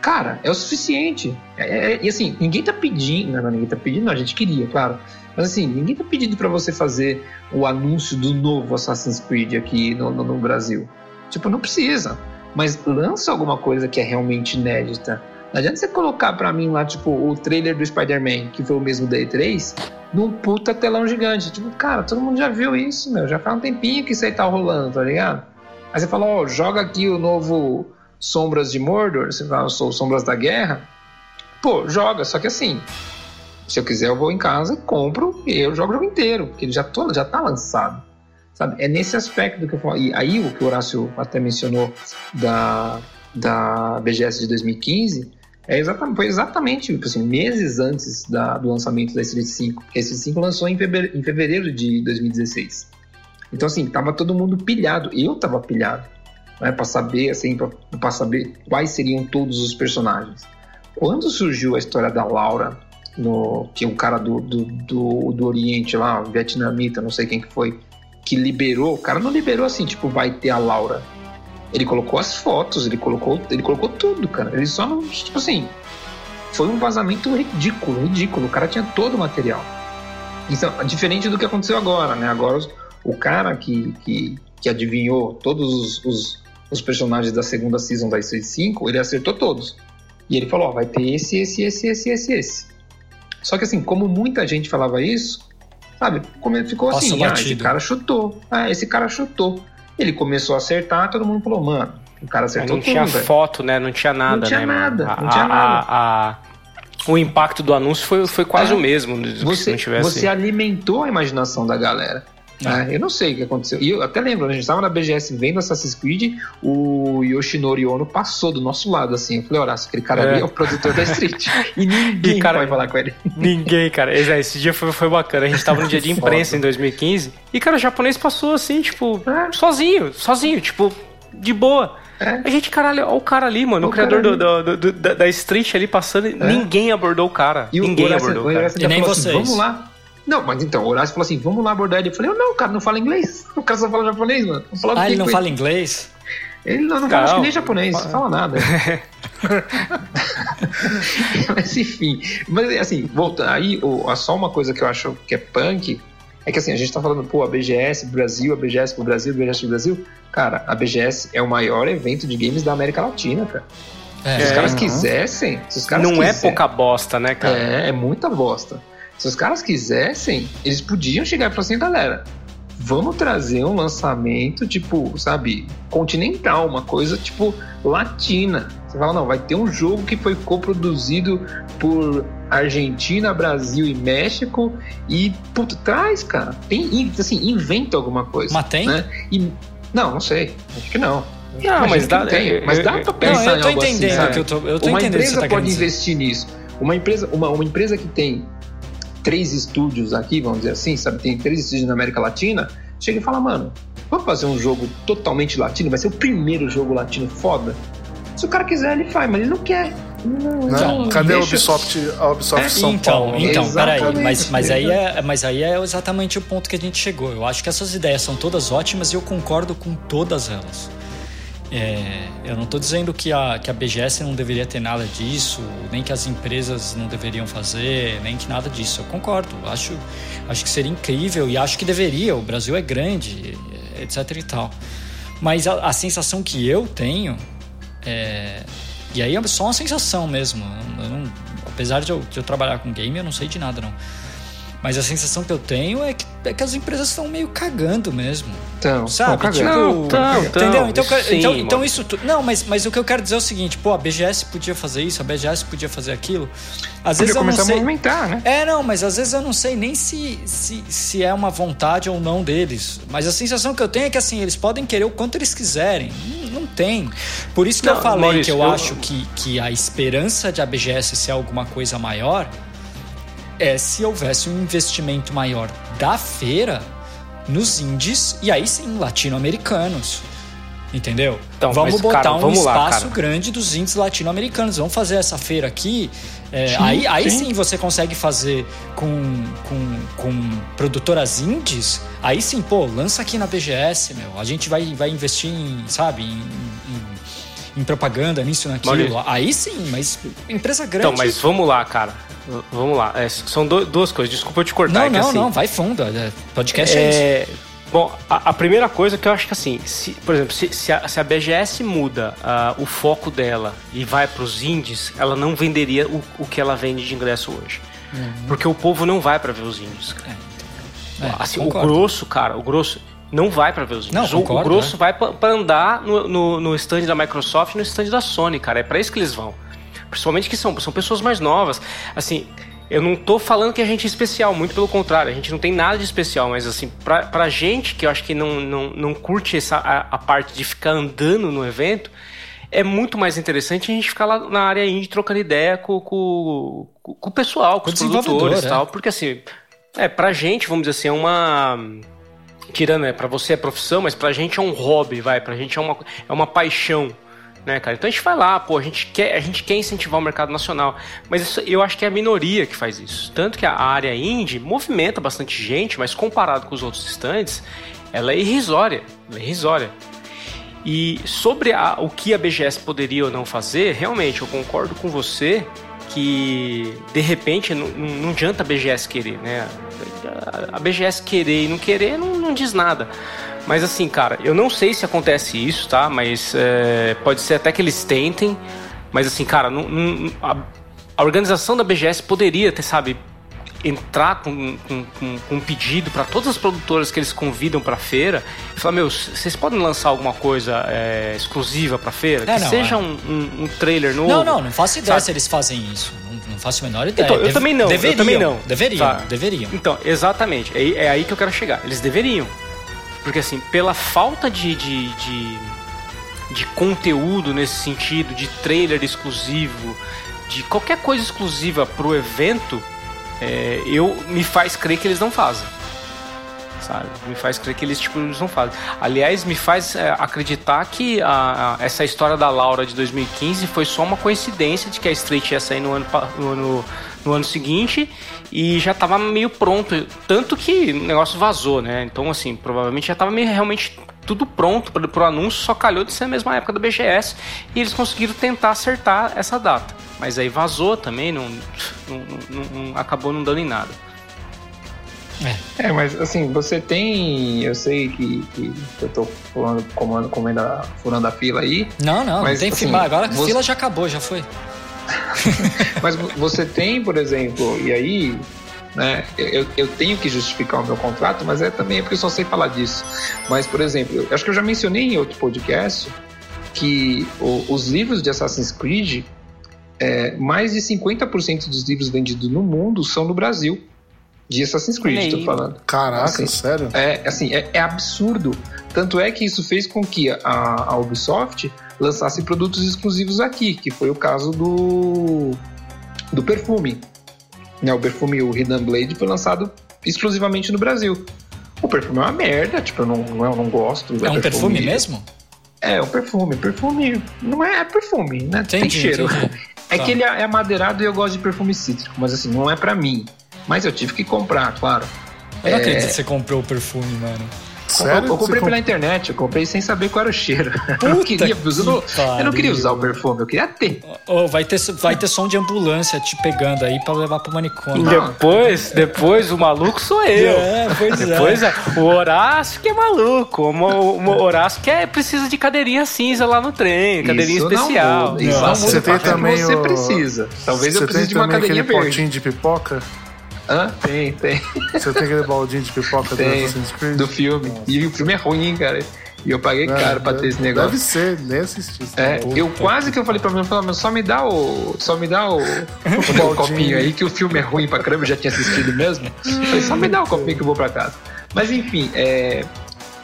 cara, é o suficiente. É, é, e assim, ninguém tá pedindo, não, ninguém tá pedindo, não, a gente queria, claro. Mas assim, ninguém tá pedindo para você fazer o anúncio do novo Assassin's Creed aqui no, no, no Brasil. Tipo, não precisa. Mas lança alguma coisa que é realmente inédita. Não adianta você colocar para mim lá, tipo, o trailer do Spider-Man, que foi o mesmo da E3, num puta telão gigante. Tipo, cara, todo mundo já viu isso, meu. Já faz um tempinho que isso aí tá rolando, tá ligado? Aí você fala, ó, oh, joga aqui o novo Sombras de Mordor, você fala, sou Sombras da Guerra. Pô, joga, só que assim, se eu quiser eu vou em casa, compro e eu jogo o jogo inteiro, porque ele já, todo, já tá lançado. Sabe? É nesse aspecto que eu falo. E aí o que o Horácio até mencionou da, da BGS de 2015 é exatamente, foi exatamente tipo assim, meses antes da, do lançamento da Street 5. A Street 5 lançou em fevereiro, em fevereiro de 2016. Então, assim, tava todo mundo pilhado. Eu tava pilhado. Né, para saber, assim, para saber quais seriam todos os personagens. Quando surgiu a história da Laura, no, que é um cara do, do, do, do Oriente lá, vietnamita, não sei quem que foi, que liberou, o cara não liberou assim, tipo, vai ter a Laura ele colocou as fotos, ele colocou, ele colocou tudo, cara. Ele só não, tipo assim, foi um vazamento ridículo, ridículo. O cara tinha todo o material. Então, diferente do que aconteceu agora, né? Agora o cara que, que, que adivinhou todos os, os, os, personagens da segunda season da Street 5, ele acertou todos. E ele falou, ó, vai ter esse, esse, esse, esse, esse, esse. Só que assim, como muita gente falava isso, sabe? Como ele ficou assim, ah, esse cara chutou. Ah, esse cara chutou. Ele começou a acertar, todo mundo falou, mano, o cara acertou não tudo. Tinha véio. foto, né? Não tinha nada, não tinha né? Nada, a, não tinha nada. A, a, o impacto do anúncio foi, foi quase é, o mesmo. Você, não tivesse... você alimentou a imaginação da galera. É. eu não sei o que aconteceu. E eu até lembro, a gente estava na BGS vendo Assassin's Creed, o Yoshinori Ono passou do nosso lado, assim. Eu falei, Horácio, aquele cara é. ali é o produtor da Street. E ninguém e, cara, vai falar com ele. Ninguém, cara. Esse dia foi, foi bacana. A gente estava no dia de imprensa em 2015 e, cara, o japonês passou assim, tipo, é. sozinho, sozinho, tipo, de boa. É. A gente, caralho, olha o cara ali, mano, o, o criador do, do, do, da, da Street ali passando, é. ninguém abordou o cara. E ninguém Horácio, abordou o cara. E nem assim, vocês. Assim, vamos lá, não, mas então, o Horácio falou assim: vamos lá abordar ele. Eu falei: não, o cara não fala inglês. O cara só fala japonês, mano. ah, ele não fala inglês? Ele não, não fala nem japonês, não fala nada. mas enfim, mas assim, volta aí, só uma coisa que eu acho que é punk é que assim, a gente tá falando, pô, a BGS Brasil, a BGS pro Brasil, a BGS pro Brasil. Cara, a BGS é o maior evento de games da América Latina, cara. É, se os caras uhum. quisessem. Se os caras não é quisessem, é pouca bosta, né, cara? É, é muita bosta. Se os caras quisessem, eles podiam chegar e falar assim, galera, vamos trazer um lançamento, tipo, sabe, continental, uma coisa, tipo, latina. Você fala, não, vai ter um jogo que foi coproduzido por Argentina, Brasil e México e, puto, traz, cara. Tem, assim, inventa alguma coisa. Mas tem? Né? E, não, não sei. Acho que não. Não, mas dá, tem, mas dá pra pensar não, eu tô em algo entendendo assim, que eu tô, eu tô uma entendendo empresa tá pode investir nisso. Uma empresa, uma, uma empresa que tem três estúdios aqui, vamos dizer assim, sabe? Tem três estúdios na América Latina. Chega e fala, mano, vamos fazer um jogo totalmente latino? Vai ser o primeiro jogo latino foda? Se o cara quiser, ele faz, mas ele não quer. Não, né? Cadê a Ubisoft, a Ubisoft é, São então, Paulo? Então, peraí, mas, mas, aí é, mas aí é exatamente o ponto que a gente chegou. Eu acho que essas ideias são todas ótimas e eu concordo com todas elas. É, eu não estou dizendo que a, que a BGS não deveria ter nada disso, nem que as empresas não deveriam fazer, nem que nada disso. Eu concordo. Acho, acho que seria incrível e acho que deveria. O Brasil é grande, etc e tal. Mas a, a sensação que eu tenho é, e aí é só uma sensação mesmo. Não, apesar de eu, de eu trabalhar com game, eu não sei de nada não. Mas a sensação que eu tenho é que, é que as empresas estão meio cagando mesmo. Então, sabe? Tipo, não, tão, entendeu? Então, sim, então, então, isso. Não, mas, mas o que eu quero dizer é o seguinte: pô, a BGS podia fazer isso, a BGS podia fazer aquilo. Às podia vezes eu não sei. a movimentar, né? É, não, mas às vezes eu não sei nem se, se, se é uma vontade ou não deles. Mas a sensação que eu tenho é que assim, eles podem querer o quanto eles quiserem. Não, não tem. Por isso que não, eu falei Maurício, que eu, eu acho que, que a esperança de a BGS ser alguma coisa maior é se houvesse um investimento maior da feira nos indies e aí sim latino-americanos. Entendeu? Então, vamos mas, botar cara, um vamos espaço lá, grande dos índios latino-americanos. Vamos fazer essa feira aqui. É, sim, aí, aí sim. sim. você consegue fazer com, com, com produtoras indies. Aí sim, pô, lança aqui na BGS, meu. A gente vai, vai investir em, sabe, em, em, em propaganda, nisso, naquilo. Aí sim, mas empresa grande. Então, mas vamos lá, cara. Vamos lá. É, são do, duas coisas. Desculpa eu te cortar. Não, é não, assim, não. Vai fundo. É, podcast é, é isso. Bom, a, a, primeira coisa que eu acho que assim, se, por exemplo, se, se, a, se a BGS muda uh, o foco dela e vai para os indies, ela não venderia o, o que ela vende de ingresso hoje. Uhum. Porque o povo não vai para ver os indies. É, é, assim, o grosso, cara, o grosso não vai para ver os indies. Não, concordo, o grosso é. vai para andar no, no, no stand da Microsoft e no stand da Sony, cara. É para isso que eles vão. Principalmente que são, são pessoas mais novas. Assim, eu não tô falando que a gente é especial, muito pelo contrário, a gente não tem nada de especial, mas assim, pra, pra gente que eu acho que não, não, não curte essa, a, a parte de ficar andando no evento, é muito mais interessante a gente ficar lá na área indie trocando ideia com, com, com o pessoal, com, com os produtores e é. tal, porque assim, é, pra gente, vamos dizer assim, é uma. Tirando, é, pra você é profissão, mas pra gente é um hobby, vai, pra gente é uma, é uma paixão né, cara? Então a gente vai lá, pô, a gente quer, a gente quer incentivar o mercado nacional, mas isso, eu acho que é a minoria que faz isso. Tanto que a área indie movimenta bastante gente, mas comparado com os outros stands, ela é irrisória, ela é irrisória. E sobre a, o que a BGS poderia ou não fazer, realmente eu concordo com você que de repente não, não adianta a BGS querer, né? A BGS querer e não querer não, não diz nada. Mas assim, cara, eu não sei se acontece isso, tá? Mas é, pode ser até que eles tentem. Mas assim, cara, não, não, a, a, organização da BGS poderia ter, sabe, entrar com, com, com, com um pedido para todas as produtoras que eles convidam para a feira e falar: meu, vocês podem lançar alguma coisa é, exclusiva para a feira? É, que não, seja é. um, um, um, trailer novo. Não, não, não faço ideia sabe? se eles fazem isso. Não, não faço a menor ideia. Então, eu também não. Deveriam, eu também não. Deveriam, tá. deveriam. Então, exatamente. É, é aí que eu quero chegar. Eles deveriam. Porque assim, pela falta de, de, de, de conteúdo nesse sentido, de trailer exclusivo, de qualquer coisa exclusiva pro evento, é, eu me faz crer que eles não fazem. Sabe? Me faz crer que eles tipo eles não fazem. Aliás, me faz é, acreditar que a, a, essa história da Laura de 2015 foi só uma coincidência de que a Street ia sair no ano, no ano, no ano seguinte e já estava meio pronto, tanto que o negócio vazou, né? Então, assim, provavelmente já estava meio realmente tudo pronto para o anúncio, só calhou de ser a mesma época da BGS e eles conseguiram tentar acertar essa data. Mas aí vazou também, não, não, não, não acabou não dando em nada. É. é, mas assim, você tem. Eu sei que, que eu tô falando, comando, comendo a, furando a fila aí. Não, não, mas, não tem assim, Agora você... a fila já acabou, já foi. Mas você tem, por exemplo, e aí né? Eu, eu, tenho que justificar o meu contrato, mas é também porque eu só sei falar disso. Mas, por exemplo, eu acho que eu já mencionei em outro podcast que o, os livros de Assassin's Creed, é, mais de 50% dos livros vendidos no mundo são no Brasil. De Assassin's Creed, estou falando. Caraca, assim, sério? É, assim, é, é, absurdo. Tanto é que isso fez com que a, a Ubisoft lançasse produtos exclusivos aqui, que foi o caso do, do perfume. Né, o perfume, o Hidden Blade, foi lançado exclusivamente no Brasil. O perfume é uma merda, tipo, eu não, eu não gosto. É, é um perfume, perfume mesmo? É, um perfume. Perfume não é, é perfume, né? Entendi, Tem cheiro. Entendi. É tá. que ele é, é madeirado e eu gosto de perfume cítrico, mas assim, não é para mim. Mas eu tive que comprar, claro. Eu não é... acredito que você comprou o perfume, mano. Sério? Eu, comprei pela internet, eu comprei sem saber qual era o cheiro. eu não queria, eu não, eu não, queria usar o perfume, eu queria ter. Oh, vai ter. Vai ter som de ambulância te pegando aí pra levar pro manicômio. Depois, depois o maluco sou eu. É, pois é. depois, é. O Horácio que é maluco. O, o Horácio que é, precisa de cadeirinha cinza lá no trem, cadeirinha Isso especial. Não, Isso não, você tem também você o... precisa. Talvez você eu precise de uma cadeirinha verde. potinho de pipoca? Hã? Tem, tem. Você tem aquele baldinho de pipoca tem, do Assassin's Creed? Do filme. Nossa. E o filme é ruim, hein, cara. E eu paguei é, caro pra ter esse negócio. Deve ser, nem assisti. É, eu quase que eu falei pra mim, falei, só me dá o. Só me dá o, o, o copinho aí, que o filme é ruim pra caramba, eu já tinha assistido mesmo. falei, só me dá o copinho que eu vou pra casa. Mas enfim, é,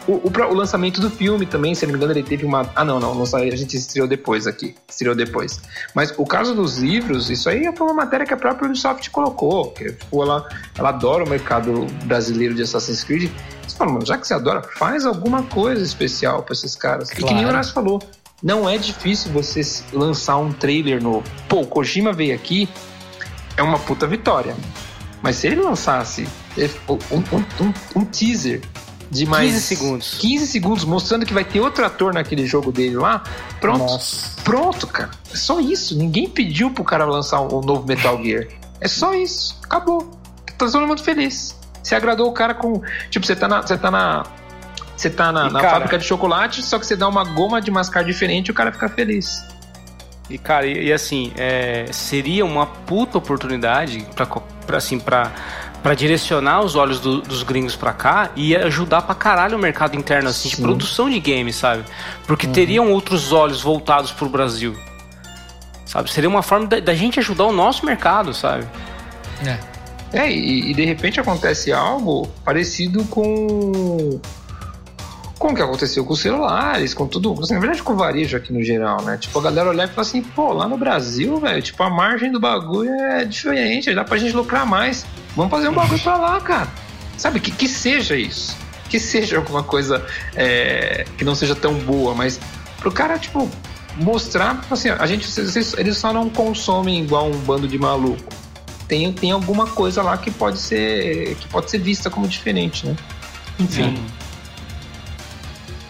o, o, o, lançamento do filme também, se não me engano, ele teve uma. Ah, não, não, não a gente estreou depois aqui. Estreou depois. Mas o caso dos livros, isso aí foi uma matéria que a própria Ubisoft colocou. Que, tipo, ela, ela adora o mercado brasileiro de Assassin's Creed. Você fala, mano, já que você adora, faz alguma coisa especial para esses caras. Claro. E que nem o Horácio falou, não é difícil você lançar um trailer novo. Pô, o Kojima veio aqui, é uma puta vitória. Mas se ele lançasse um, um, um, um teaser de mais 15 segundos. 15 segundos mostrando que vai ter outro ator naquele jogo dele lá. Pronto. Nossa. Pronto, cara. É só isso. Ninguém pediu pro cara lançar um novo Metal Gear. É só isso. Acabou. Tá todo mundo feliz. Você agradou o cara com. Tipo, você tá na. Você tá na. Você tá na, na cara, fábrica de chocolate, só que você dá uma goma de mascar diferente e o cara fica feliz. E, cara, e, e assim, é, seria uma puta oportunidade pra assim, pra para direcionar os olhos do, dos gringos para cá e ajudar pra caralho o mercado interno assim, de produção de games, sabe? Porque uhum. teriam outros olhos voltados pro Brasil. Sabe? Seria uma forma da, da gente ajudar o nosso mercado, sabe? É. É, e, e de repente acontece algo parecido com com o que aconteceu com os celulares, com tudo, assim, na verdade com o varejo aqui no geral, né? Tipo, a galera olhar e falar assim, pô, lá no Brasil, velho, tipo, a margem do bagulho é diferente, dá pra gente lucrar mais. Vamos fazer um bagulho pra lá, cara. Sabe, que, que seja isso. Que seja alguma coisa é, que não seja tão boa, mas pro cara, tipo, mostrar, assim, a gente, eles só não consomem igual um bando de maluco. Tem, tem alguma coisa lá que pode ser que pode ser vista como diferente, né? Enfim.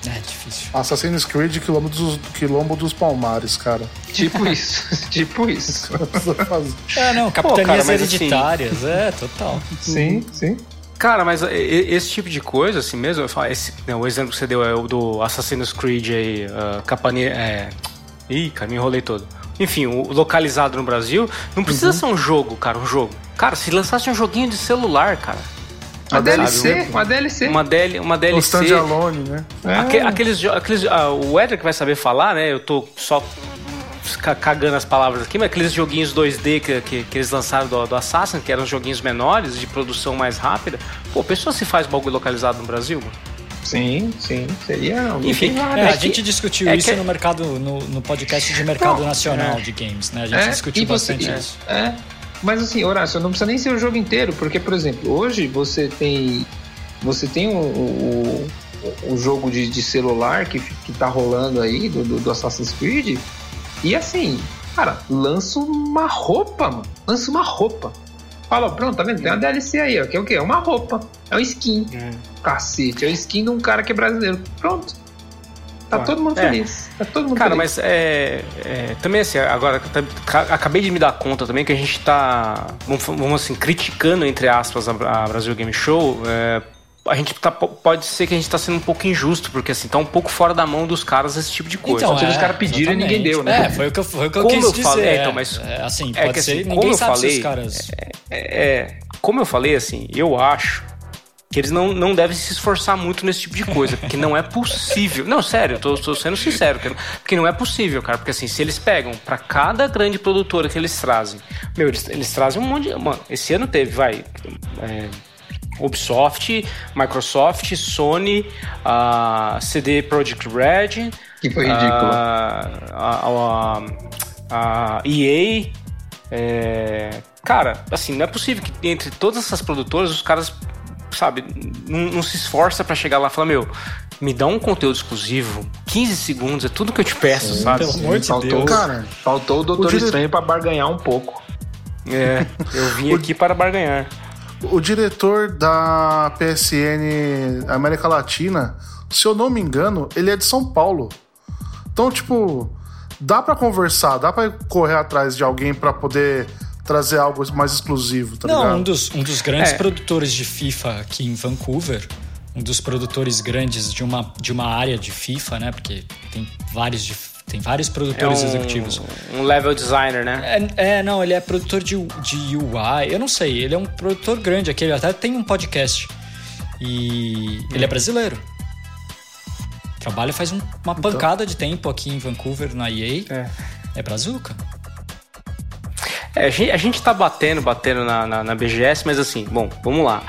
É difícil. Assassin's Creed Quilombo dos, Quilombo dos Palmares, cara. Tipo isso, tipo isso. é, não, capitanias Pô, cara, assim, hereditárias, assim... é, total. Sim, sim. Cara, mas esse tipo de coisa, assim mesmo, esse, não, o exemplo que você deu é o do Assassin's Creed aí, uh, capane... é... Ih, cara, me enrolei todo. Enfim, o localizado no Brasil, não precisa uhum. ser um jogo, cara, um jogo. Cara, se lançasse um joguinho de celular, cara, uma DLC, uma DLC. Uma, DL, uma DLC. O standalone, né? É. Aqueles, aqueles, ah, o Edgar que vai saber falar, né? Eu tô só cagando as palavras aqui, mas aqueles joguinhos 2D que, que, que eles lançaram do, do Assassin, que eram joguinhos menores, de produção mais rápida. Pô, pessoa se faz bagulho localizado no Brasil, mano? Sim, sim, seria. Enfim, é, a gente discutiu é isso que... no mercado, no, no podcast de mercado Não, nacional é. de games, né? A gente discutiu você, bastante isso. É, mas assim, Horácio, não precisa nem ser o jogo inteiro, porque, por exemplo, hoje você tem. Você tem o, o, o jogo de, de, celular que, que tá rolando aí, do, do, do Assassin's Creed. E assim, cara, lança uma roupa, mano. Lança uma roupa. Fala, pronto, tá vendo? Tem uma DLC aí, ó. Que é o quê? É uma roupa. É um skin. É. Cacete, é um skin de um cara que é brasileiro. Pronto. Tá todo mundo é. feliz. Tá todo mundo Cara, feliz. mas é, é, Também assim, agora acabei de me dar conta também que a gente tá, vamos, assim, criticando, entre aspas, a, a Brasil Game Show. É, a gente tá, pode ser que a gente tá sendo um pouco injusto, porque assim, tá um pouco fora da mão dos caras esse tipo de coisa. Então, é, os caras pediram exatamente. e ninguém deu, né? É, foi o que eu, foi o que eu quis eu dizer. Falei, então, mas, é, assim, é pode que, ser, assim, ninguém sabe falei, se os caras... É, é, como eu falei, assim, eu acho que eles não, não devem se esforçar muito nesse tipo de coisa, porque não é possível. Não, sério, eu tô, tô sendo sincero, porque não é possível, cara. Porque assim, se eles pegam para cada grande produtora que eles trazem, meu, eles, eles trazem um monte de. Mano, esse ano teve, vai. É, Ubisoft, Microsoft, Sony, a CD Projekt Red. Que foi ridículo. A, a, a EA. É, cara, assim, não é possível que entre todas essas produtoras os caras sabe, não, não se esforça para chegar lá e falar, meu, me dá um conteúdo exclusivo, 15 segundos, é tudo que eu te peço, Sim, sabe? Pelo amor de faltou, Deus. Cara, faltou o Doutor o dire... Estranho para barganhar um pouco. É, eu vim aqui para barganhar. O diretor da PSN América Latina, se eu não me engano, ele é de São Paulo. Então, tipo, dá para conversar, dá para correr atrás de alguém para poder trazer algo mais exclusivo, tá Não, ligado? um dos, um dos grandes é. produtores de FIFA aqui em Vancouver, um dos produtores grandes de uma, de uma área de FIFA, né? Porque tem vários de, tem vários produtores é um, executivos. Um level designer, né? É, é, não, ele é produtor de, de UI. Eu não sei, ele é um produtor grande aqui, ele até tem um podcast. E hum. ele é brasileiro. Trabalha faz um, uma então. pancada de tempo aqui em Vancouver, na EA. É, é brazuca. É, a gente tá batendo, batendo na, na, na, BGS, mas assim, bom, vamos lá.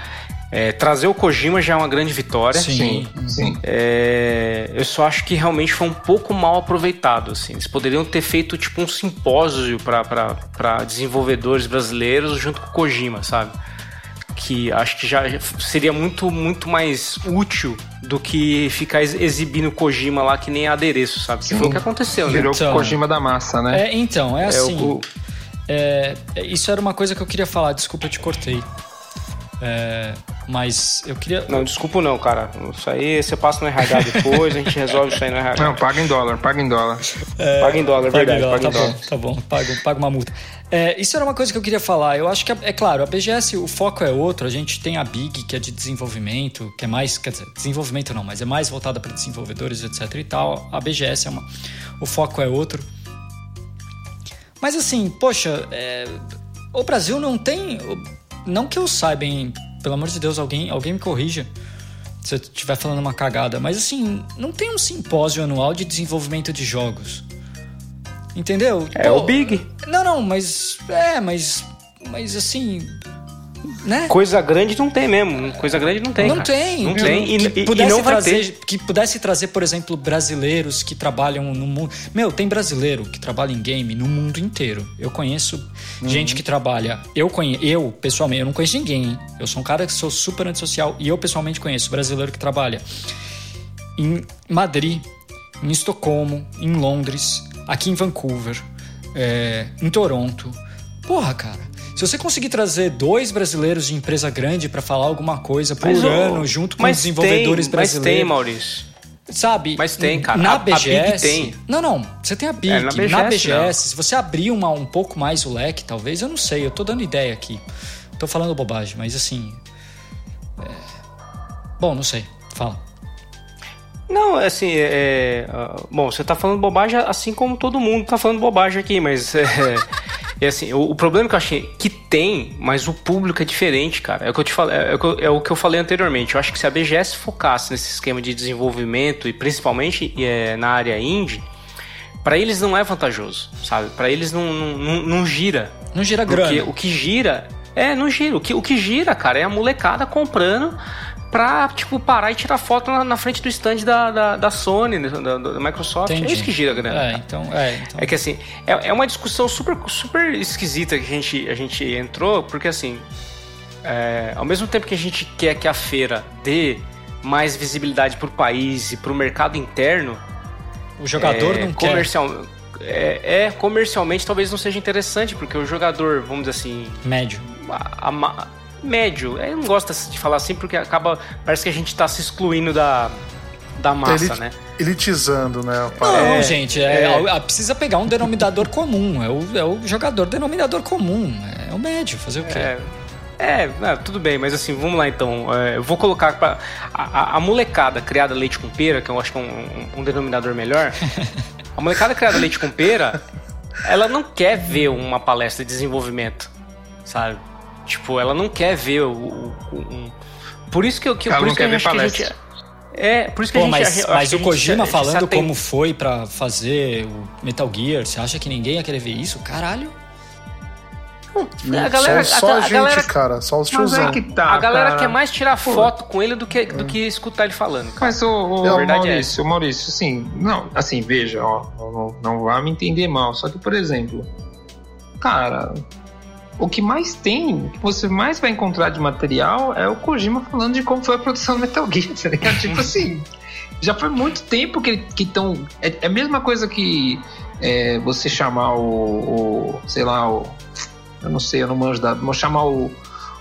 É, trazer o Kojima já é uma grande vitória. Sim, sim. É, eu só acho que realmente foi um pouco mal aproveitado. Assim. Eles poderiam ter feito tipo um simpósio para desenvolvedores brasileiros junto com o Kojima, sabe? Que acho que já seria muito, muito mais útil do que ficar exibindo o Kojima lá que nem adereço, sabe? Que foi o que aconteceu, né? Virou então, Kojima da massa, né? É, então, é assim. É, o... é, isso era uma coisa que eu queria falar, desculpa, eu te cortei. É, mas eu queria. Não, desculpa não, cara. Isso aí você passa no RH depois, a gente resolve isso aí no RH. Não, paga em dólar, paga em dólar. É, paga em dólar, é verdade. Em dólar, paga tá em dólar. bom, tá bom, paga, paga uma multa. É, isso era uma coisa que eu queria falar. Eu acho que, é claro, a BGS, o foco é outro. A gente tem a Big, que é de desenvolvimento, que é mais, quer dizer, desenvolvimento não, mas é mais voltada para desenvolvedores, etc e tal. A BGS é uma. O foco é outro. Mas assim, poxa, é, o Brasil não tem não que eu saiba, hein? Pelo amor de Deus, alguém, alguém me corrija se eu estiver falando uma cagada, mas assim, não tem um simpósio anual de desenvolvimento de jogos. Entendeu? É Pô, o Big. Não, não, mas. É, mas. Mas assim né? Coisa grande não tem mesmo. Coisa grande não tem. Não cara. tem. Não tem. E, que pudesse e não trazer, Que pudesse trazer, por exemplo, brasileiros que trabalham no mundo. Meu, tem brasileiro que trabalha em game no mundo inteiro. Eu conheço uhum. gente que trabalha. Eu conheço, eu, pessoalmente, eu não conheço ninguém. Hein? Eu sou um cara que sou super antissocial e eu pessoalmente conheço brasileiro que trabalha em Madrid, em Estocolmo, em Londres, aqui em Vancouver, é, em Toronto. Porra, cara. Se você conseguir trazer dois brasileiros de empresa grande para falar alguma coisa por mas, ano, junto com desenvolvedores tem, brasileiros. Mas tem, Maurício. Sabe? Mas tem, cara. Na a, BGS. A tem. Não, não. Você tem a Big. É, na BGS, na BGS se você abrir uma, um pouco mais o leque, talvez, eu não sei. Eu tô dando ideia aqui. Tô falando bobagem, mas assim. É... Bom, não sei. Fala. Não, assim, é, é, bom, você tá falando bobagem assim como todo mundo tá falando bobagem aqui, mas é, é assim, o, o, problema que eu achei que tem, mas o público é diferente, cara. É o que eu te falei, é, é, o que eu falei anteriormente. Eu acho que se a BGS focasse nesse esquema de desenvolvimento e principalmente é, na área indie, para eles não é vantajoso, sabe? Para eles não, não, não, não, gira. Não gira grana. Porque o que gira é, não gira. O que, o que gira, cara, é a molecada comprando pra, tipo, parar e tirar foto na, na frente do stand da, da, da Sony, né, da, da, Microsoft. Entendi. É isso que gira a grana. É, então, é, então. é que assim, é, é uma discussão super, super esquisita que a gente, a gente entrou, porque assim, é, ao mesmo tempo que a gente quer que a feira dê mais visibilidade pro país e pro mercado interno, o jogador é, não comercial, quer. É, é, comercialmente talvez não seja interessante, porque o jogador, vamos dizer assim. Médio. A, a, médio. Eu não gosto de falar assim porque acaba. Parece que a gente está se excluindo da, da massa, Elit, né? Elitizando, né? Não, é, gente, é, é, precisa pegar um denominador comum. É o, é o jogador denominador comum. É o médio, fazer o quê? É, é, é, tudo bem, mas assim, vamos lá então. É, eu vou colocar pra, a, a, molecada criada leite com pera, que eu acho que é um, um, um denominador melhor. a molecada criada leite com pera, ela não quer ver uma palestra de desenvolvimento, sabe? Tipo, ela não quer ver o. o, o um... Por isso que eu. Que, ela por não isso quer ver palestra. Gente, é, por isso que Pô, a gente. Mas, mas o Kojima falando como foi para fazer o Metal Gear, você acha que ninguém ia querer ver isso? Caralho. a galera, só, só a, a, gente, galera, cara, só os tiozão. É que tá, a galera cara. quer mais tirar Pô. foto com ele do que, do que escutar ele falando. Cara. Mas o, o, o Maurício, é. o Maurício, assim, não, assim, veja, ó, não, não vá me entender mal, só que, por exemplo, cara, o que mais tem, o que você mais vai encontrar de material é o Kojima falando de como foi a produção do Metal Gear, tá ligado? tipo assim, já foi muito tempo que estão. É, é, a mesma coisa que é, você chamar o, o, sei lá, o. Eu não sei, eu não manjo da. Vou chamar o,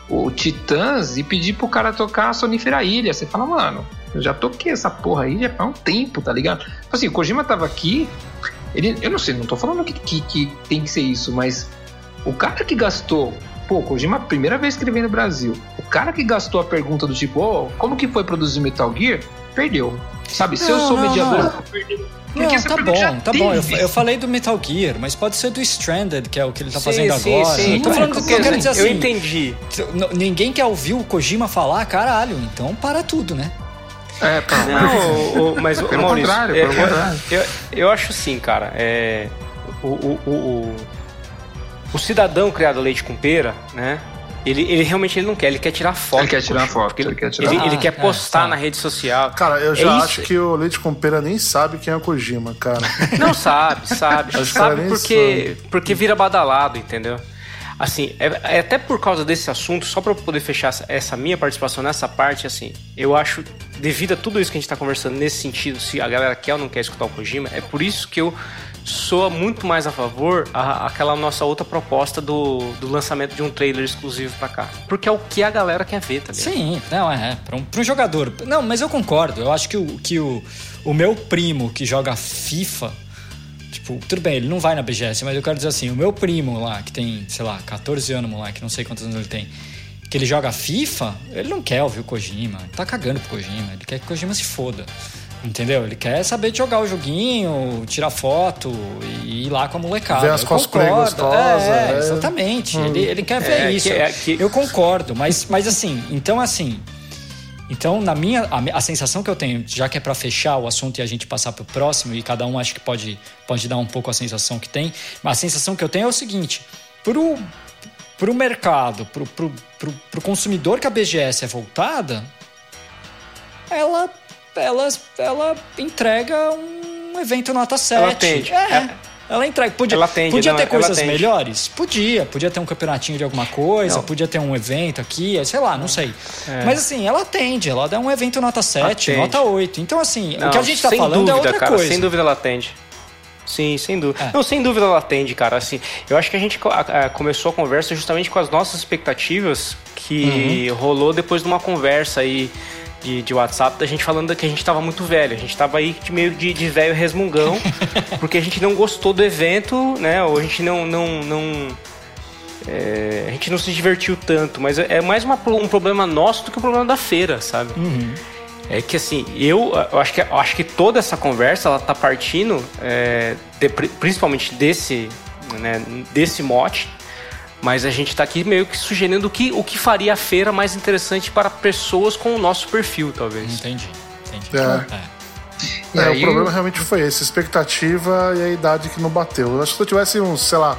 o Titãs e pedir pro cara tocar a Sonífera Ilha. Você fala, mano, eu já toquei essa porra aí já faz um tempo, tá ligado? Tipo assim, o Kojima tava aqui. Ele, eu não sei, não tô falando que, que, que tem que ser isso, mas o cara que gastou. Pô, Kojima, primeira vez que ele vem no Brasil. O cara que gastou a pergunta do tipo, oh, como que foi produzir Metal Gear? Perdeu. Sabe, se não, eu sou não, mediador, não. perdeu. Porque não, tá bom, tá bom. Eu, eu, falei do Metal Gear, mas pode ser do Stranded, que é o que ele tá sim, fazendo sim, agora. Sim, eu tô falando que eu quero dizer assim. Eu entendi. Ninguém quer ouvir o Kojima falar, caralho, então para tudo, né? É, pá. Não, o, o, mas pelo Maurício, contrário, pelo eu, contrário. Eu, eu, eu, acho assim, cara, é, o, o, o, o cidadão criado leite com pera, né? Ele, ele realmente ele não quer, ele quer tirar foto. Ele quer tirar foto. Ele, ele, quer, tirar... Ele, ele, quer postar ah, tá. na rede social. Cara, eu já é acho que o Leite com Pera nem sabe quem é o Kojima, cara. Não sabe, sabe. sabe porque, sabe. porque vira badalado, entendeu? Assim, é, é, até por causa desse assunto, só para poder fechar essa, essa, minha participação nessa parte, assim, eu acho, devido a tudo isso que a gente tá conversando nesse sentido, se a galera quer ou não quer escutar o Kojima, é por isso que eu soa muito mais a favor a, aquela nossa outra proposta do, do lançamento de um trailer exclusivo para cá. Porque é o que a galera quer ver, tá ligado? Sim, não, é. Pra um, pra um jogador. Não, mas eu concordo. Eu acho que o, que o, o meu primo que joga FIFA. Tipo, tudo bem, ele não vai na BGS, mas eu quero dizer assim, o meu primo lá, que tem, sei lá, 14 anos, moleque, não sei quantos anos ele tem, que ele joga FIFA, ele não quer ouvir o Kojima, ele tá cagando pro Kojima, ele quer que o Kojima se foda. Entendeu? Ele quer saber jogar o joguinho, tirar foto e ir lá com a molecada. Ver as cosplay gostosas. É, é, exatamente. Hum. Ele, ele quer ver é, isso. Que, é, que... Eu concordo, mas, mas assim, então assim. Então, na minha a, a sensação que eu tenho, já que é para fechar o assunto e a gente passar para o próximo, e cada um acho que pode, pode dar um pouco a sensação que tem, mas a sensação que eu tenho é o seguinte: pro, pro mercado, pro, pro, pro, pro consumidor que a BGS é voltada, ela ela, ela entrega um evento nota 7. Ela atende. É. é. Ela entrega. Podia, ela atende, podia não, ter coisas melhores? Podia. Podia ter um campeonatinho de alguma coisa, não. podia ter um evento aqui, sei lá, não sei. É. Mas assim, ela atende, ela dá um evento nota 7, atende. nota 8. Então, assim, não, o que a gente tá falando é dúvida, é outra cara, coisa. Sem dúvida ela atende. Sim, sem dúvida. É. Não, sem dúvida ela atende, cara. Assim, eu acho que a gente começou a conversa justamente com as nossas expectativas que uhum. rolou depois de uma conversa aí de, de WhatsApp da gente falando que a gente tava muito velho. A gente tava aí de meio de, de velho resmungão, porque a gente não gostou do evento, né? Ou a gente não. não, não é, a gente não se divertiu tanto, mas é, é mais uma, um problema nosso do que um problema da feira, sabe? Uhum. É que assim, eu, eu, acho que, eu acho que toda essa conversa ela tá partindo é, de, principalmente desse, né, desse mote mas a gente está aqui meio que sugerindo o que, o que faria a feira mais interessante para pessoas com o nosso perfil, talvez. Entendi. Entendi. É. É. é aí... o problema realmente foi esse, a expectativa e a idade que não bateu. Eu acho que se eu tivesse uns, sei lá,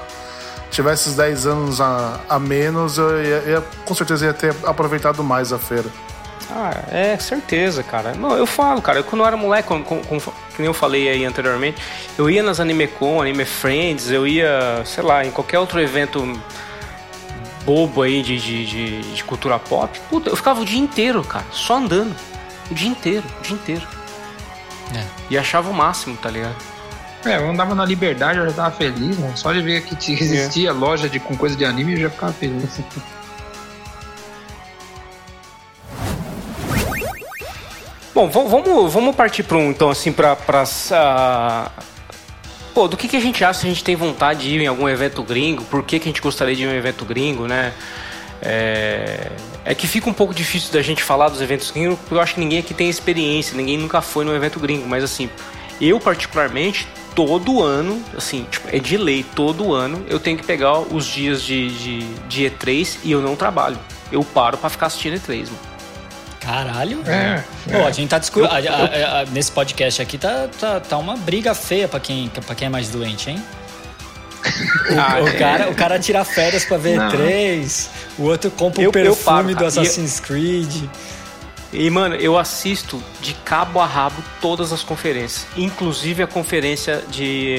tivesse uns 10 anos a, a menos, eu ia, ia, com certeza ia ter aproveitado mais a feira. Ah, é, certeza, cara. Não, eu falo, cara, eu, quando eu era moleque, como, como, como, que nem eu falei aí anteriormente, eu ia nas AnimeCon, Anime Friends, eu ia, sei lá, em qualquer outro evento bobo aí de, de, de, de, cultura pop, puta, eu ficava o dia inteiro, cara, só andando. O dia inteiro, o dia inteiro. É. E achava o máximo, tá ligado? É, eu andava na liberdade, eu já tava feliz, mano. Só de ver que existia é. loja de, com coisa de anime, eu já ficava feliz. Bom, vamos, vamos partir para um, então, assim, para uh, Pô, do que, que a gente acha se a gente tem vontade de ir em algum evento gringo? Por que, que a gente gostaria de ir em um evento gringo, né? É... é que fica um pouco difícil da gente falar dos eventos gringos, porque eu acho que ninguém aqui tem experiência, ninguém nunca foi num evento gringo, mas assim, eu particularmente, todo ano, assim, tipo, é de lei, todo ano eu tenho que pegar os dias de, de, de E3 e eu não trabalho. Eu paro para ficar assistindo E3, mano. Caralho. É, Pô, é. a gente tá discutindo. Nesse podcast aqui tá, tá, tá uma briga feia pra quem, pra quem é mais doente, hein? O, ah, o, é. cara, o cara tira férias pra ver três, o outro compra o um perfume do Assassin's Creed. E, mano, eu assisto de cabo a rabo todas as conferências, inclusive a conferência de,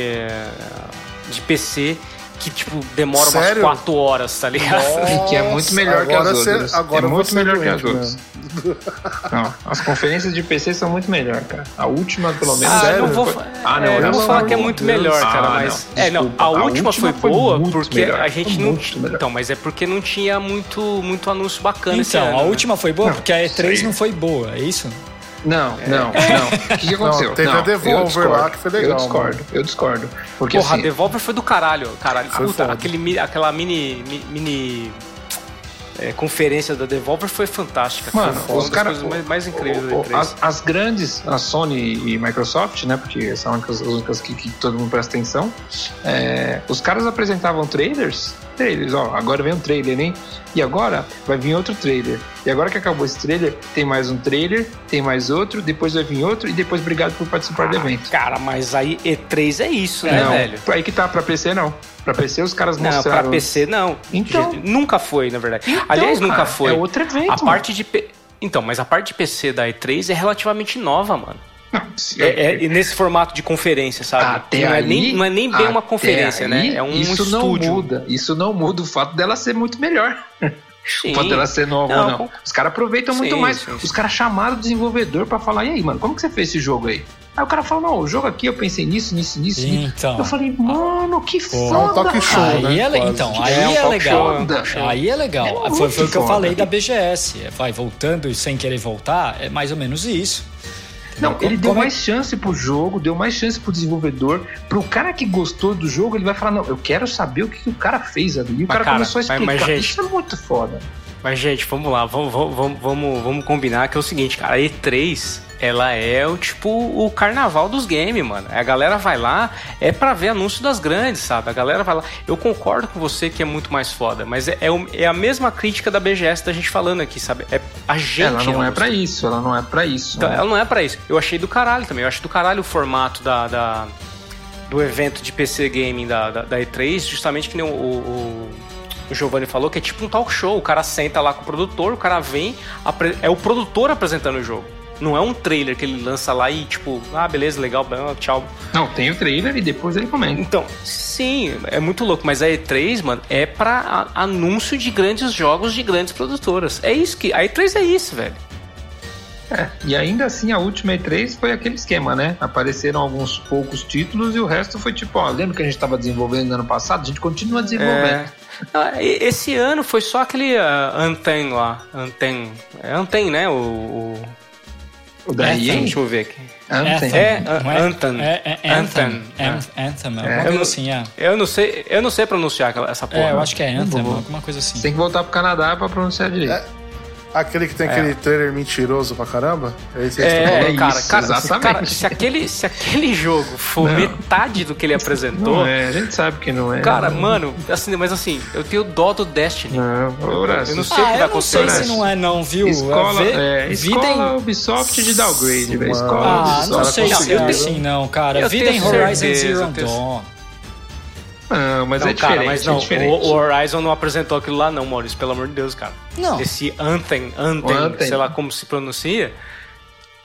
de PC que, tipo, demora Sério? umas 4 horas, tá ligado? Nossa, que é muito melhor que as outras. Agora é muito melhor que as outras. Não, as conferências de PC são muito melhor, cara. A última, pelo menos. Ah, Sério? não vou, ah, não, é, eu vou falar que é muito Deus. melhor, cara, ah, mas. Não, é, não, a, a última, última, foi boa porque melhor. a gente não. Então, mas é porque não tinha muito, muito anúncio bacana Então, a né? última foi boa porque a E3 não foi boa, é isso? Não, é. não, não. O que, que aconteceu? Não, teve não, a Devolver lá que foi legal. Eu discordo, mano. eu discordo. Porque, Porra, assim, a Devolver foi do caralho. Caralho, puta, aquele, aquela mini. mini é, conferência da Devolver foi fantástica. Mano, foi os caras mais, mais incríveis o, o, as, as, grandes, a Sony e Microsoft, né? Porque são as únicas que, que todo mundo presta atenção. É, os caras apresentavam trailers trailers. Ó, agora vem um trailer, hein? E agora vai vir outro trailer. E agora que acabou esse trailer, tem mais um trailer, tem mais outro, depois vai vir outro e depois obrigado por participar do evento. Cara, mas aí E3 é isso, né, não, velho? Aí que tá, pra PC não. Pra PC os caras mostraram... Não, pra PC não. Então... Nunca foi, na verdade. Então, Aliás, nunca cara, foi. É outro evento. A parte de... Então, mas a parte de PC da E3 é relativamente nova, mano. É, é, nesse formato de conferência, sabe? Até não, aí, é nem, não é nem bem uma conferência, né? aí, né? É um isso estúdio. Não muda, isso não muda o fato dela ser muito melhor. Sim. O fato dela ser nova não, ou não. Os caras aproveitam sim, muito mais. Sim, Os caras chamaram o desenvolvedor para falar: e aí, mano, como que você fez esse jogo aí? Aí o cara fala, não, o jogo aqui eu pensei nisso, nisso, nisso. Então. Eu falei, mano, que foda. É um talk show, aí né? É, então, aí é, um é legal. Show. Aí é legal. É foi, foi o que eu falei da BGS. Vai voltando e sem querer voltar, é mais ou menos isso. Não, ele deu mais chance pro jogo, deu mais chance pro desenvolvedor. Pro cara que gostou do jogo, ele vai falar: Não, eu quero saber o que, que o cara fez ali. E o cara, cara, começou a explicar. Mas, mas, gente, Isso é muito foda. Mas, gente, vamos lá, vamos, vamos, vamos, vamos combinar que é o seguinte, cara, a E3 ela é o tipo o carnaval dos games, mano. A galera vai lá, é para ver anúncio das grandes, sabe? A galera vai lá. Eu concordo com você que é muito mais foda, mas é, é, é a mesma crítica da BGS da gente falando aqui, sabe? É a gente. Ela não é para isso, ela não é para isso. Então, né? ela não é para isso. Eu achei do caralho também. Eu achei do caralho o formato da, da do evento de PC Gaming da, da, da E3, justamente que nem o, o, o Giovanni falou, que é tipo um talk show. O cara senta lá com o produtor, o cara vem, é o produtor apresentando o jogo. Não é um trailer que ele lança lá e tipo, ah, beleza, legal, tchau. Não, tem o trailer e depois ele comenta. Então, sim, é muito louco, mas a E3, mano, é pra anúncio de grandes jogos de grandes produtoras. É isso que. A E3 é isso, velho. É, e ainda assim a última E3 foi aquele esquema, né? Apareceram alguns poucos títulos e o resto foi tipo, ó, lembra que a gente estava desenvolvendo no ano passado? A gente continua desenvolvendo. É... Esse ano foi só aquele uh, Anten lá. Anten. É Anten, né? O, o, o da EA? Deixa eu ver aqui. Anthem. É, é, Anthem. É, é Anthem. Anthem, é. alguma coisa assim, é. Eu não sei, eu não sei pronunciar essa porra. É, eu acho que é Anthem, alguma coisa assim. Tem que voltar pro Canadá pra pronunciar direito. É. Aquele que tem é. aquele trailer mentiroso pra caramba? É, esse é, é cara, cara, exatamente. Cara, se, aquele, se aquele jogo for não. metade do que ele apresentou. Não é, a gente sabe que não é. Cara, mano, assim, mas assim, eu tenho dó do Destiny. Não, eu não sei ah, o que vai acontecer. Eu não sei se não é, não, viu? Escola, é, escola em... Ubisoft de downgrade, velho. Escola ah, Ubisoft. não sei se é assim, não, cara. Vida em Horizon Zero Dawn. Não, mas não, é cara, diferente. Mas não, é diferente. O, Horizon não apresentou aquilo lá, não, Maurício, pelo amor de Deus, cara. Não. Esse Anthem, Anthem, Anthem. sei lá como se pronuncia.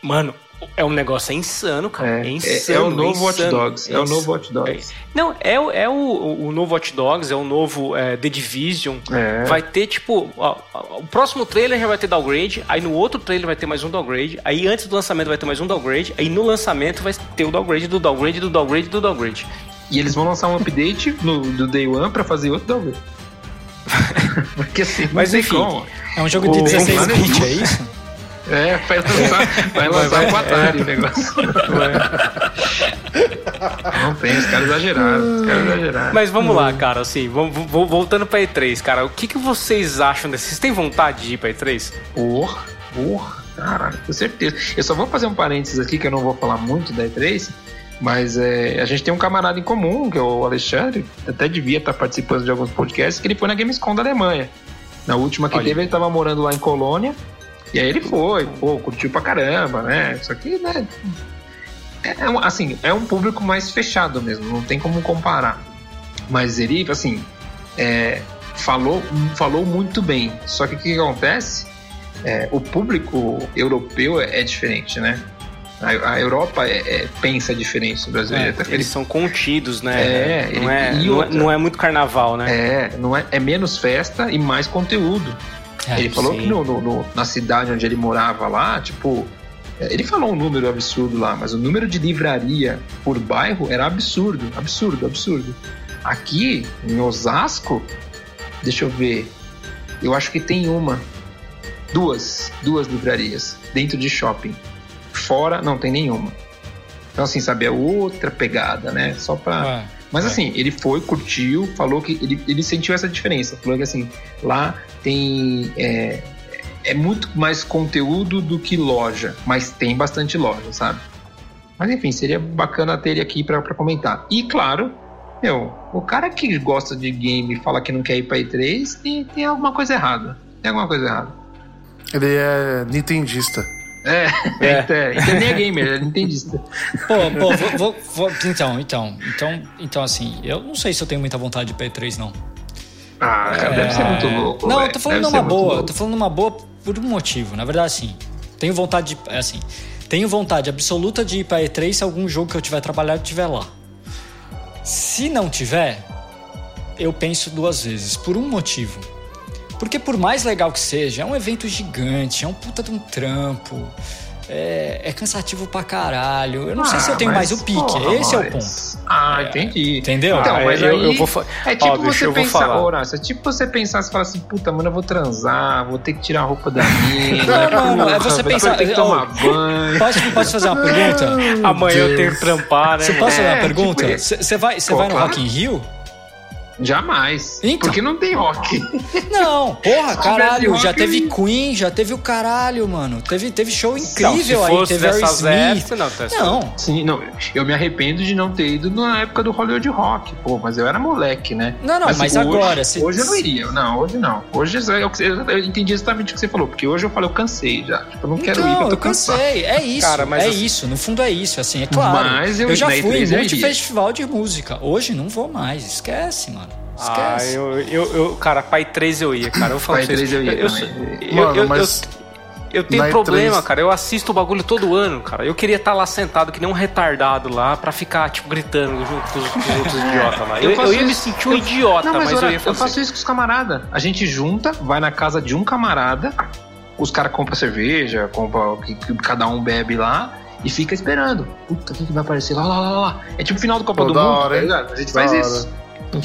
Mano, é um negócio é insano, cara. É, é insano. É, o novo Watch Dogs. É, o novo Watch Dogs. Não, é, é o, o novo Watch Dogs, é o novo é, The Division. É. Vai ter, tipo, ó, o próximo trailer já vai ter downgrade, aí no outro trailer vai ter mais um downgrade, aí antes do lançamento vai ter mais um downgrade, aí no lançamento vai ter o downgrade do downgrade do downgrade do downgrade. E eles vão lançar um update no, do Day One pra fazer outro downgrade. Porque assim, mas enfim. Como. É um jogo de 16 bits, é isso? É, vai lançar, vai lançar o Atari o negócio. Não tem, os caras exageraram, os caras exageraram. Mas vamos lá, cara, assim, vamos, voltando pra E3, cara, o que, que vocês acham desse? Vocês têm vontade de ir pra E3? Porra, porra, caralho, com certeza. Eu só vou fazer um parênteses aqui, que eu não vou falar muito da E3, mas é, a gente tem um camarada em comum, que é o Alexandre, até devia estar participando de alguns podcasts, que ele foi na Gamescom da Alemanha. Na última que Olha. teve, ele estava morando lá em Colônia. E aí ele foi, pô, curtiu pra caramba, né? Isso aqui, né? É, é assim, é um público mais fechado mesmo, não tem como comparar. Mas ele, assim, é, falou, falou muito bem. Só que o que acontece? É, o público europeu é, é diferente, né? A, a Europa é, é, pensa diferente do Brasil. Eles são contidos, né? É, não, é, não, é não, é, muito carnaval, né? É, não é, é menos festa e mais conteúdo. É, ele falou sim. que no, no, no, na cidade onde ele morava lá, tipo, é, ele falou um número absurdo lá, mas o número de livraria por bairro era absurdo, absurdo, absurdo. Aqui, em Osasco, deixa eu ver, eu acho que tem uma, duas, duas livrarias dentro de shopping. Fora não tem nenhuma. Então, assim, sabe, é outra pegada, né? Só pra. É, Mas, é. assim, ele foi, curtiu, falou que ele, ele sentiu essa diferença. Falou que, assim, lá tem. É, é muito mais conteúdo do que loja, mas tem bastante loja, sabe? Mas, enfim, seria bacana ter ele aqui para comentar. E, claro, meu, o cara que gosta de game e fala que não quer ir pra E3 tem, tem alguma coisa errada. Tem alguma coisa errada. Ele é nintendista. É, é. então nem é gamer, é nintendista. Pô, pô, vou, vou, vou, então, então, então, então, assim, eu não sei se eu tenho muita vontade de ir pra E3, não. Ah, cara, é... deve ser muito louco. Não, véio. eu tô falando deve numa boa, tô falando numa boa por um motivo. Na verdade, assim, tenho vontade de. É assim, tenho vontade absoluta de ir pra E3 se algum jogo que eu tiver trabalhado tiver lá. Se não tiver, eu penso duas vezes, por um motivo. Porque por mais legal que seja, é um evento gigante, é um puta de um trampo é, é, cansativo pra caralho. Eu não ah, sei se eu tenho mais o pique. Porra, Esse é o ponto. Ah, entendi. Entendeu? Então, mas eu, aí, eu vou É tipo Óbvio, você pensar, Horácio, é tipo você pensar e falar assim, puta, mano, eu vou transar, vou ter que tirar a roupa da minha. Não, mano, é você pensar. Ter que tomar banho. Posso, posso fazer uma pergunta? Amanhã eu tenho que trampar, né? Você posso fazer uma é, pergunta? Você tipo, vai, você vai no Rock in Rio? Jamais. Então. Porque não tem rock. Não, porra, caralho. Já teve Queen, já teve o caralho, mano. Teve, teve show incrível não, aí. Teve Harry Smith. não, tá não. Sim, não. Eu me arrependo de não ter ido na época do Hollywood Rock. Pô, mas eu era moleque, né? Não, não, mas, mas hoje, agora. Se... Hoje eu não iria. Não, hoje não. Hoje eu, eu, eu, entendi exatamente o que você falou. Porque hoje eu falei, eu cansei já. Tipo, eu não quero então, ir, eu tô eu cansei. É isso. Cara, mas é assim, isso. No fundo é isso. Assim, é claro. Mas eu, eu já fui em muito festival de música. Hoje não vou mais. Esquece, mano. Esquece. Ah, eu, eu, eu, cara, Pai 3 eu ia, cara. Eu falo Pai 3 eu ia. Eu, eu, Mano, eu, mas... eu, tenho problema, cara. Eu assisto o bagulho todo ano, cara. Eu queria estar tá lá sentado que nem um retardado lá pra ficar, tipo, gritando junto com os, com os outros idiotas lá. Eu, eu, ia me sentir um idiota, não, mas, mas eu ia fazer. Eu faço isso com os camaradas. A gente junta, vai na casa de um camarada, os caras compram cerveja, compram que, que cada um bebe lá e fica esperando. Puta, quem que vai aparecer? Lá, lá, lá, lá. É tipo o final do Copa Pô, do Mundo, hora, tá ligado? A gente faz hora. isso.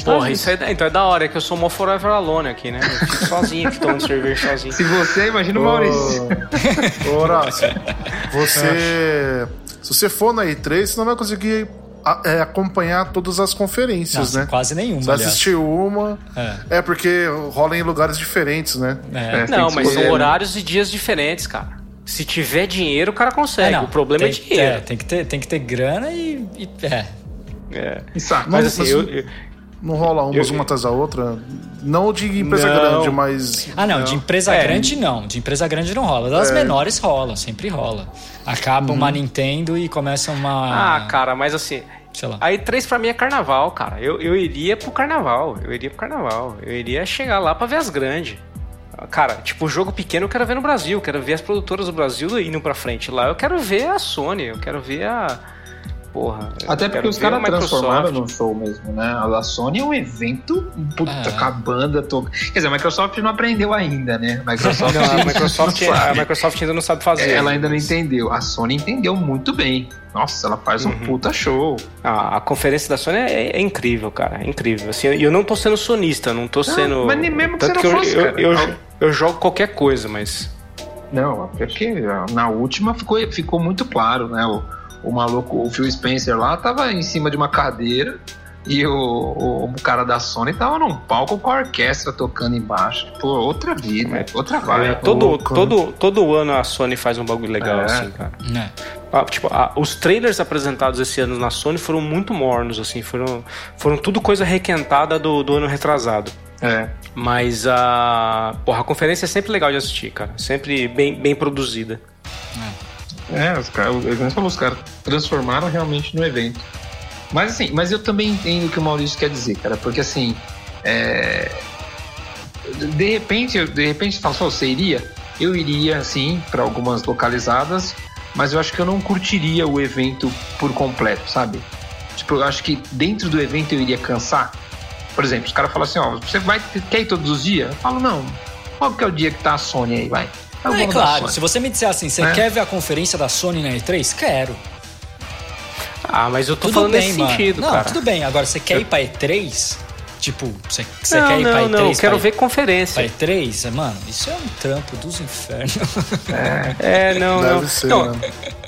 Porra, isso é, então é da hora, é que eu sou mó forever alone aqui, né? Eu fico sozinho, aqui tomando cerveja sozinho. Se você, imagina o Maurício. Ô, Horácio, você... Se você for na E3, você não vai conseguir é, acompanhar todas as conferências, Nossa, né? Quase nenhuma. Você assistir uma. É. é. porque rola em lugares diferentes, né? É. é não, mas são horários e dias diferentes, cara. Se tiver dinheiro, o cara consegue. É, o problema é tem, é dinheiro. tem, que ter, tem que ter grana e. e é. É. Mas, mas assim, eu, eu, não rola umas eu, uma atrás da outra? Não de empresa não. grande, mas. Ah, não, não. de empresa é. grande não. De empresa grande não rola. Das é. menores rola, sempre rola. Acaba uhum. uma Nintendo e começa uma. Ah, cara, mas assim. Sei lá. Aí três pra mim é carnaval, cara. Eu, eu iria pro carnaval. Eu iria pro carnaval. Eu iria chegar lá pra ver as grandes. Cara, tipo, jogo pequeno eu quero ver no Brasil. Eu quero ver as produtoras do Brasil indo pra frente. Lá eu quero ver a Sony. Eu quero ver a porra. Até porque os caras transformaram num show mesmo, né? A Sony é um evento puta, é. com a banda toda. Quer dizer, a Microsoft não aprendeu ainda, né? A Microsoft, não, a, Microsoft a Microsoft ainda não sabe fazer. Ela ainda não entendeu. A Sony entendeu muito bem. Nossa, ela faz um uhum. puta show. A, a, conferência da Sony é, é, incrível, cara. É incrível. Assim, eu não tô sendo sonista, não tô não, sendo. Mas nem mesmo que Tanto você não fosse, eu, eu, eu, eu jogo qualquer coisa, mas. Não, é porque na última ficou, ficou muito claro, né? O, o maluco, o Phil Spencer lá, tava em cima de uma cadeira e o, o, o, cara da Sony tava num palco com a orquestra tocando embaixo. Pô, outra vida, é, outra vibe. É, todo, todo, todo ano a Sony faz um bagulho legal é. assim, cara. É. Ah, tipo, ah, os trailers apresentados esse ano na Sony foram muito mornos, assim, foram, foram tudo coisa requentada do, do ano retrasado. É. Mas a, porra, a conferência é sempre legal de assistir, cara. Sempre bem, bem produzida. É. É, os caras, os caras transformaram realmente no evento. Mas assim, mas eu também entendo o que o Maurício quer dizer, cara, porque assim, é... de repente, de repente fala só, você iria? Eu iria, sim, para algumas localizadas, mas eu acho que eu não curtiria o evento por completo, sabe? Tipo, eu acho que dentro do evento eu iria cansar. Por exemplo, os caras falam assim, ó, você vai, quer ir todos os dias? Eu falo, não, qual que é o dia que tá a Sony aí, vai? É, é claro, se você me disser assim, você é. quer ver a conferência da Sony na E3? Quero. Ah, mas eu tô tudo falando bem, nesse mano. sentido, não, cara. tudo bem. Agora, você quer ir pra E3? Tipo, você, você não, quer ir não, pra E3? Não, eu quero ver conferência. Pra E3? Mano, isso é um trampo dos infernos. É, é não, Deve não. Ser, não.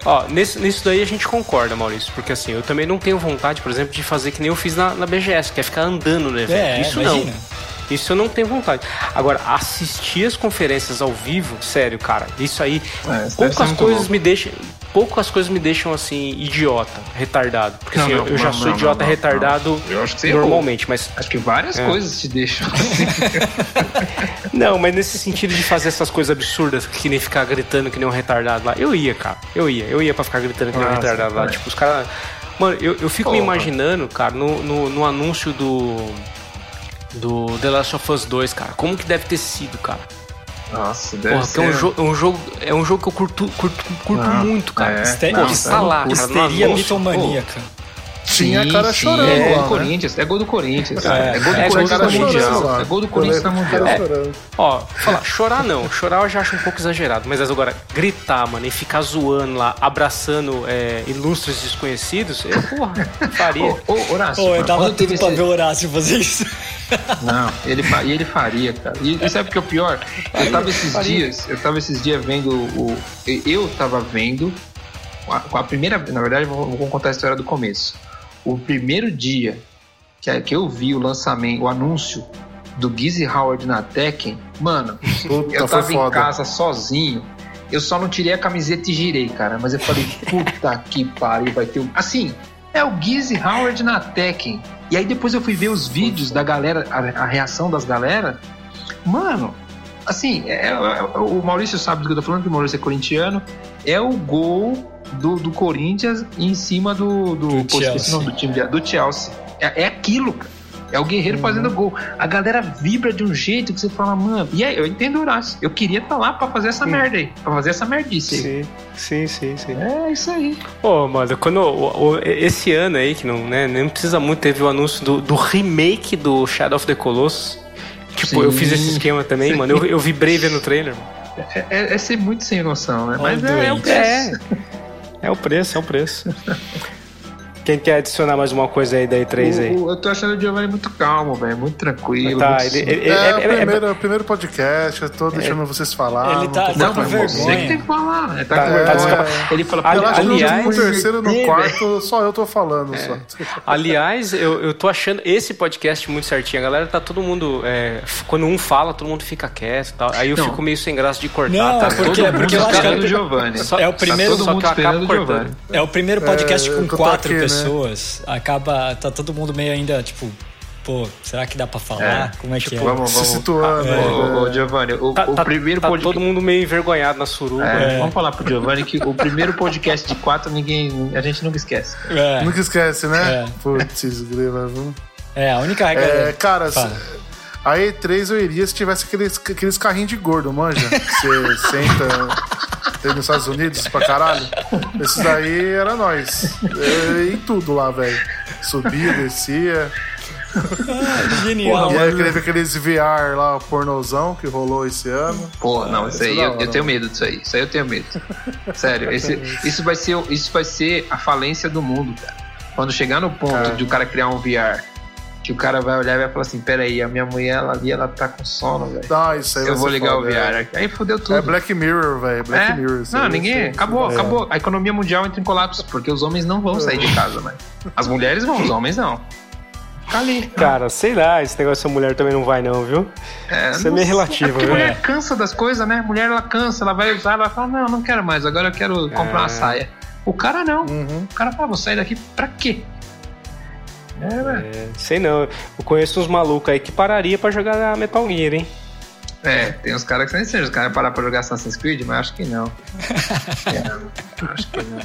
Ó, nisso, nisso daí a gente concorda, Maurício. Porque assim, eu também não tenho vontade, por exemplo, de fazer que nem eu fiz na, na BGS, que é ficar andando no evento. É, isso imagina. não. Isso eu não tenho vontade. Agora, assistir as conferências ao vivo, sério, cara, isso aí. É, poucas coisas me deixam. Poucas coisas me deixam assim, idiota, retardado. Porque não, assim, não, eu, já não, sou idiota retardado normalmente, errou. mas. Acho que várias é. coisas te deixam. não, mas nesse sentido de fazer essas coisas absurdas, que nem ficar gritando que nem um retardado lá. Eu ia, cara. Eu ia. Eu ia pra ficar gritando que nem um retardado lá. Tipo, os caras. Mano, eu, eu fico Porra. me imaginando, cara, no, no, no anúncio do do The Last of Us 2, cara. Como que deve ter sido, cara? Nossa, deve Porra, ser. É um, jogo, é, um jogo, é um jogo que eu curto, curto, curto ah, muito, cara. É, Porra, está lá, cara. Histeria mitomaníaca. Tinha cara chorando. É, gol do Corinthians, é gol do Corinthians. É, é gol do é, Corinthians na Mundial. É gol do Corinthians na Mundial. É. Ó, falar, chorar não. Chorar eu já acho um pouco exagerado. Mas agora, gritar, mano, e ficar zoando lá, abraçando é, ilustres desconhecidos, eu, porra, faria. Ô, ô Horácio. Ô, eu tava tudo esse... pra ver o Horácio fazer isso. Não, ele, e ele faria, cara. E, e sabe o que é o pior? Eu tava esses faria. dias, eu tava esses dias vendo o. Eu tava vendo. A, a primeira. Na verdade, vou, vou contar a história do começo o primeiro dia que, que eu vi o lançamento, o anúncio do Gizzy Howard na Tekken, mano, Puta, eu tava em casa sozinho. Eu só não tirei a camiseta e girei, cara. Mas eu falei, puta que pariu, vai ter um. Assim, é o Gizzy Howard na Tekken. E aí depois eu fui ver os vídeos da galera, a, a reação das galera. Mano, assim, é, é, é, o Maurício sabe do que eu tô falando, que o Maurício é corintiano. É o gol do, do Corinthians em cima do. Do, do, Chelsea. do time do Chelsea. É, é aquilo, cara. É o guerreiro uhum. fazendo gol. A galera vibra de um jeito que você fala, mano. E aí, eu entendo o Horácio. Eu queria estar tá lá pra fazer essa sim. merda aí. Pra fazer essa merdice aí. Sim, sim, sim. sim. É isso aí. Pô, mano, quando. O, o, esse ano aí, que não, né, nem precisa muito, teve o anúncio do, do remake do Shadow of the Colossus. Tipo, sim. eu fiz esse esquema também, sim. mano. Eu, eu vibrei vendo o trailer. É, é, é, ser muito sem noção, né? Mas é, é, o é. É o preço, é o preço. Quem quer adicionar mais uma coisa aí da E3 aí? eu tô achando o Giovanni muito calmo, velho. Muito tranquilo. Tá, muito... Ele, ele, é, é, é, é primeiro, é, o primeiro podcast, eu tô deixando vocês falar. Ele tá, não, tá com vergonha. Você que tem que falar. Ele tá, tá com vergonha. Tá ele fala, Ali, aliás, no terceiro no quarto, só eu tô falando. Só. Aliás, eu, eu tô achando esse podcast muito certinho. A galera tá todo mundo. quando um fala, todo mundo fica quieto tal. Aí eu não. fico meio sem graça de cortar. Não, tá porque, todo porque eu acho que é o Giovanni. É o primeiro. Eu acabo cortando. É o primeiro podcast com quatro né? Pessoas acaba. Tá todo mundo meio ainda, tipo, pô, será que dá pra falar? É, Como é tipo, que é? Vamos, vamos. Se situando. É. Ô, ô, Giovanni, o, tá, o tá, primeiro tá podcast... todo mundo meio envergonhado na suruba. É, é. Vamos falar pro Giovanni que o primeiro podcast de quatro ninguém, a gente nunca esquece. É. Nunca esquece, né? É. Putz, grila, vamos. É, a única regra. É, cara, a E3 eu iria se tivesse aqueles, aqueles carrinhos de gordo, manja? Você senta tem nos Estados Unidos pra caralho. Esses daí era nós. em tudo lá, velho. Subia, descia. Ah, genial. E aí aquele, aqueles VR lá, pornozão que rolou esse ano. Pô, não, isso aí eu, eu, tenho medo disso aí. Isso aí eu tenho medo. Sério, esse, isso, vai ser, isso vai ser a falência do mundo, cara. Quando chegar no ponto cara. de o cara criar um VR que o cara vai olhar e vai falar assim: peraí, a minha mulher ela ali, ela tá com sono, velho. Ah, isso aí Eu vou ligar foda, o VR. É. Aí fudeu tudo. É Black Mirror, velho. Black é? Mirror. Não, ninguém. Acabou, é. acabou. A economia mundial entra em colapso, porque os homens não vão sair de casa, né? As mulheres vão, os homens não. Fica ali. Cara, sei lá, esse negócio da mulher também não vai, não, viu? É, Isso é meio relativo, é porque viu? mulher cansa das coisas, né? Mulher ela cansa, ela vai usar, ela fala, não, não quero mais, agora eu quero comprar uma é. saia. O cara não. Uhum. O cara fala, vou sair daqui pra quê? É, é, sei não. Eu conheço uns malucos aí que pararia pra jogar Metal Gear, hein? É, tem uns caras que são inseridos. Os caras parar pra jogar Assassin's Creed, mas acho que não. é, acho que não.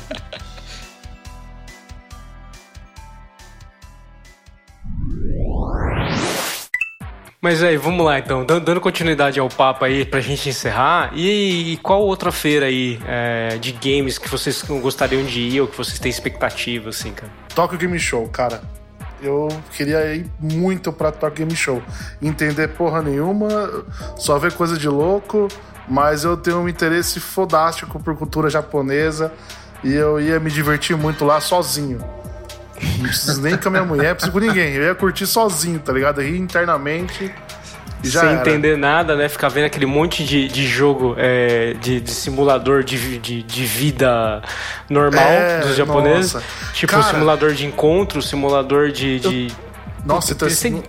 Mas aí, vamos lá então, dando continuidade ao papo aí pra gente encerrar. E, qual outra feira aí é, de games que vocês gostariam de ir ou que vocês têm expectativa, assim, cara? Tokyo Game Show, cara eu queria ir muito pra Tokyo Game Show. Entender porra nenhuma, só ver coisa de louco, mas eu tenho um interesse fodástico por cultura japonesa e eu ia me divertir muito lá sozinho. Não preciso nem com a minha mulher, preciso com ninguém. Eu ia curtir sozinho, tá ligado? Rir internamente sem era. entender nada, né? Ficar vendo aquele monte de, de jogo é, de, de, simulador de, de, de, vida normal é, dos japoneses. Nossa. Tipo Cara, simulador de encontro, simulador de. de... Eu... Nossa, então assim.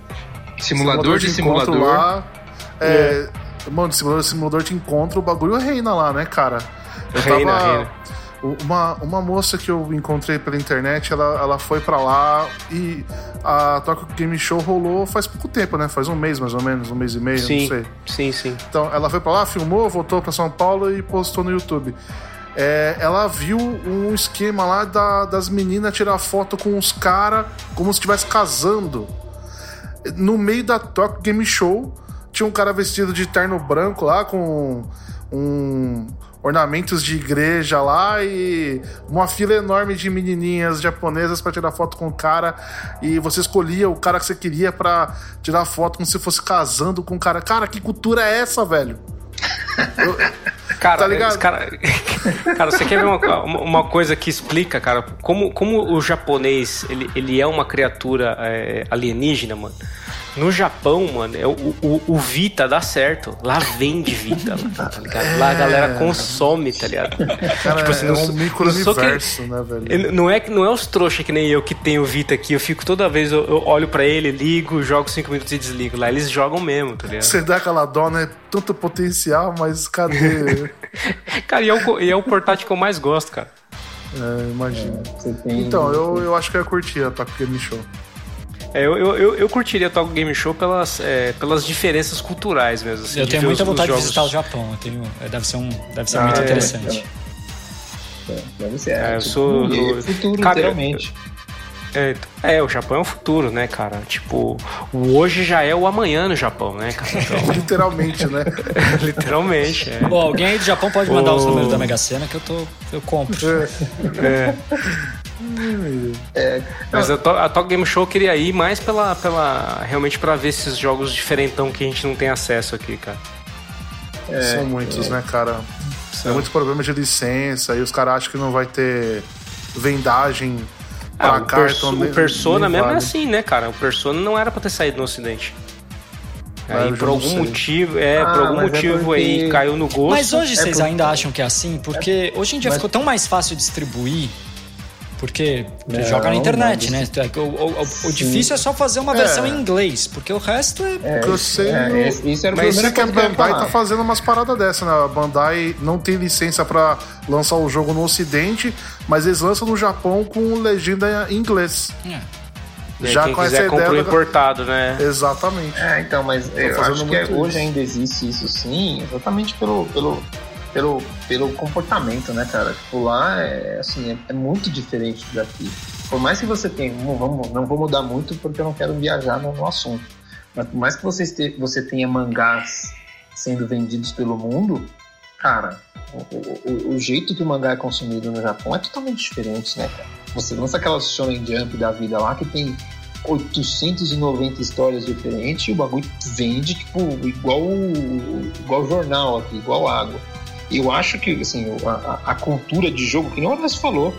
Simulador, simulador de, de simulador. Lá, é, é. Mano, simulador, simulador de encontro, o bagulho reina lá, né, cara? Eu reina, tava, reina. Uma, uma moça que eu encontrei pela internet, ela, ela foi para lá e a Tokyo Game Show rolou faz pouco tempo, né? Faz um mês mais ou menos, um mês e meio, sim, não sei. Sim, sim. Então ela foi para lá, filmou, voltou para São Paulo e postou no YouTube. É, ela viu um esquema lá da, das meninas tirar foto com os caras como se estivesse casando. No meio da Tokyo Game Show, tinha um cara vestido de terno branco lá com um ornamentos de igreja lá e uma fila enorme de menininhas japonesas para tirar foto com o cara e você escolhia o cara que você queria para tirar foto como se fosse casando com o cara. Cara, que cultura é essa, velho? Eu, cara, tá ligado? Cara, cara, você quer ver uma, uma coisa que explica, cara, como, como o japonês ele, ele é uma criatura é, alienígena, mano? No Japão, mano, é o, o, o, Vita dá certo. Lá vende Vita, tá ligado? Lá a galera é. consome, tá ligado? Cara, tipo assim, é um micro-universo, né, velho? Não é, não é os trouxas que nem eu que tenho o Vita aqui. Eu fico toda vez, eu, eu olho para ele, ligo, jogo cinco minutos e desligo. Lá eles jogam mesmo, tá ligado? Você dá aquela dó, né? Tanto potencial, mas cadê? cara, e é, o, e é o portátil que eu mais gosto, cara. É, imagina. Então, eu, eu acho que eu ia curtir a Game Show. É, eu, eu, eu curtiria Talk Game Show pelas, é, pelas diferenças culturais mesmo. Assim, eu tenho muita os, vontade os de visitar o Japão. Eu tenho, é, deve ser, um, deve ser ah, muito é, interessante. É, deve ser. É, eu sou. Do, futuro, cara, literalmente. É, é, o Japão é o futuro, né, cara? Tipo, o hoje já é o amanhã no Japão, né, cara? Então... Literalmente, né? Literalmente, é. Bom, alguém aí do Japão pode mandar os números da Mega Sena que eu tô. Eu compro. É. É, mas a, a Talk Game Show eu queria ir mais pela, pela realmente para ver esses jogos diferentão que a gente não tem acesso aqui, cara. É, São muitos, é. né, cara? São. É muito problema de licença e os caras acham que não vai ter vendagem ah, pra o cá. Perso então o Persona mesmo vale. é assim, né, cara? O Persona não era pra ter saído no Ocidente. Aí, por algum motivo, é, ah, por algum é motivo é porque... aí caiu no gosto. Mas hoje é vocês porque... ainda acham que é assim? Porque hoje em dia mas... ficou tão mais fácil distribuir porque não, joga na internet, né? O, o, o, difícil é só fazer uma versão é. em inglês, porque o resto é. é eu sei. É, isso era Mas sei que a Bandai tá fazendo umas paradas dessa, né? A Bandai não tem licença para lançar o jogo no Ocidente, mas eles lançam no Japão com legenda em inglês. É. Já Quem com quiser essa ideia. importado, né? Exatamente. É, então, mas eu acho que hoje ainda existe isso sim, exatamente pelo, pelo pelo, pelo comportamento, né, cara? Tipo, lá é, assim, é, é muito diferente daqui. Por mais que você tenha, vamos, não vou mudar muito porque eu não quero viajar no, no assunto, mas por mais que você, este, você tenha mangás sendo vendidos pelo mundo, cara, o, o, o, jeito que o mangá é consumido no Japão é totalmente diferente, né, cara? Você lança aquela Shonen Jump da vida lá que tem 890 histórias diferentes e o bagulho vende, tipo, igual, igual jornal aqui, igual água eu acho que assim, a, a cultura de jogo, que não você falou,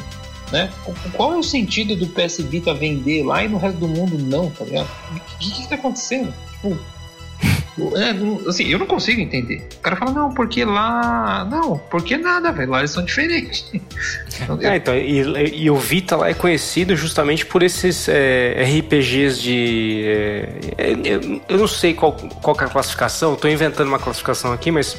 né? Qual é o sentido do PS Vita vender lá e no resto do mundo não, tá ligado? O que, que, tá acontecendo? Tipo, é, assim, eu não consigo entender. O cara fala, não, porque lá. Não, porque nada, velho. Lá eles são diferentes. é, então, e, e, o Vita lá é conhecido justamente por esses é, RPGs de. É, eu, eu, não sei qual, qual é a classificação, tô inventando uma classificação aqui, mas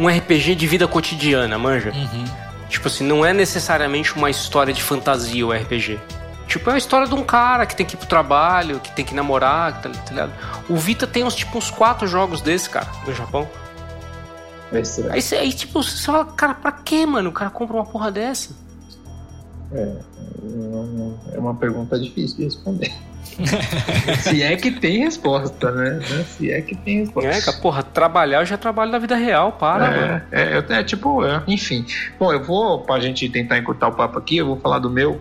um RPG de vida cotidiana, manja? Uhum. Tipo assim, não é necessariamente uma história de fantasia o RPG. Tipo, é a história de um cara que tem que ir pro trabalho, que tem que namorar, tá, tá ligado? O Vita tem uns, tipo, uns quatro jogos desse, cara, no Japão. Aí, aí, tipo, você fala, cara, pra que, mano? O cara compra uma porra dessa? É, é uma pergunta difícil de responder. Se é que tem resposta, né? Se é que tem resposta. É, cara, porra, trabalhar eu já trabalho na vida real, para, é, mano. É, é, tipo, é, enfim. Bom, eu vou, pra gente tentar encurtar o papo aqui, eu vou falar do meu.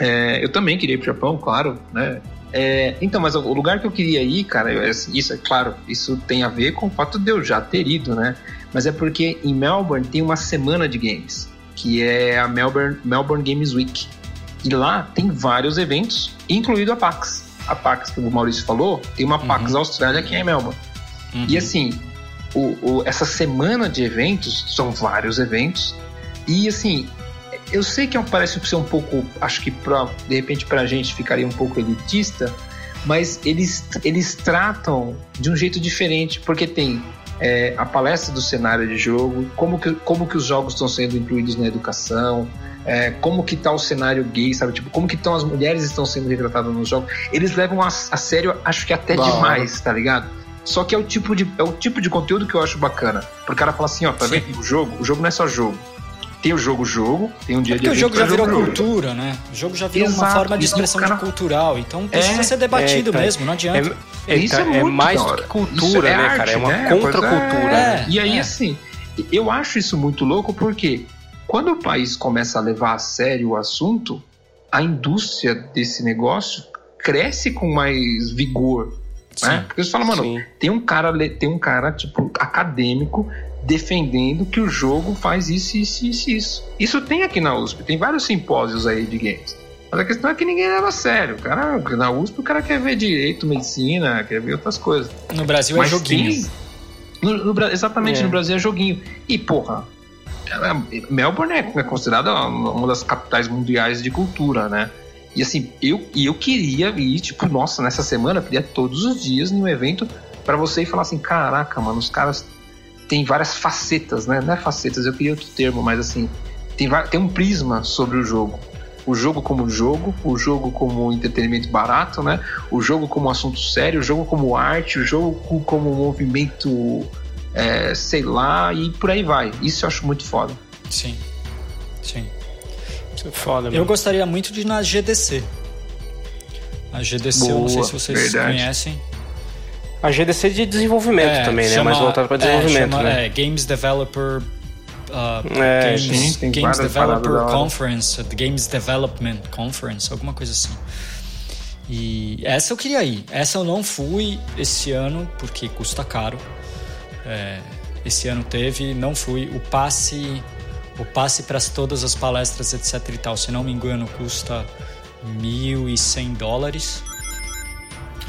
É, eu também queria ir pro Japão, claro, né? É, então, mas o lugar que eu queria ir, cara, isso é claro, isso tem a ver com o fato de eu já ter ido, né? Mas é porque em Melbourne tem uma semana de games, que é a Melbourne, Melbourne Games Week. E lá tem vários eventos, incluindo a PAX. A PAX que o Maurício falou, tem uma PAX uhum. Austrália que é em Melbourne. Uhum. E assim, o, o, essa semana de eventos, são vários eventos, e assim, eu sei que parece ser um pouco, acho que pra, de repente pra gente ficaria um pouco elitista, mas eles, eles tratam de um jeito diferente, porque tem é, a palestra do cenário de jogo, como que, como que os jogos estão sendo incluídos na educação, é, como que tá o cenário gay, sabe? Tipo, como que estão as mulheres estão sendo retratadas nos jogos. Eles levam a, a sério, acho que até demais, tá ligado? Só que é o tipo de é o tipo de conteúdo que eu acho bacana. Porque o cara fala assim, ó, tá vendo? O jogo, o jogo não é só jogo. Tem o jogo jogo, tem um dia é de Porque o jogo já virou jogo, cultura, jogo. né? O jogo já virou Exato, uma forma de expressão cara... de cultural. Então precisa é, ser debatido é, tá, mesmo, não adianta. É, isso é, é mais do que cultura, é né, arte, cara? É uma né? contracultura. Né? E aí, assim, eu acho isso muito louco porque quando o país começa a levar a sério o assunto, a indústria desse negócio cresce com mais vigor. Né? Porque você fala, mano, tem um cara, tem um cara tipo acadêmico defendendo que o jogo faz isso, isso, isso, isso. Isso tem aqui na USP, tem vários simpósios aí de games. Mas a questão é que ninguém leva a sério. O cara, na USP o cara quer ver direito, medicina, quer ver outras coisas. No Brasil é Mas é joguinho. Tem, no, no, exatamente, é. no Brasil é joguinho. E, porra, Melbourne é, é considerada uma das capitais mundiais de cultura, né? E assim, eu, eu queria ir, tipo, nossa, nessa semana, eu queria todos os dias num evento para você ir falar assim: caraca, mano, os caras têm várias facetas, né? Não é facetas, eu queria outro termo, mas assim, tem, tem um prisma sobre o jogo. O jogo como jogo, o jogo como entretenimento barato, né? O jogo como assunto sério, o jogo como arte, o jogo como movimento é, sei lá, e por aí vai. Isso eu acho muito foda. Sim, sim. Isso é foda, Eu gostaria muito de ir na GDC. A GDC, Boa, eu não sei se vocês verdade. conhecem. A GDC de desenvolvimento é, também, né? Mais voltado para desenvolvimento, é, chama, né? É, Games Developer Uh, é, Games, sim, Games Developer Conference, Games Development Conference, alguma coisa assim. E essa eu queria ir. Essa eu não fui esse ano porque custa caro. É, esse ano teve, não fui. O passe, o passe para todas as palestras, etc e tal, se não me engano, custa 1.100 dólares.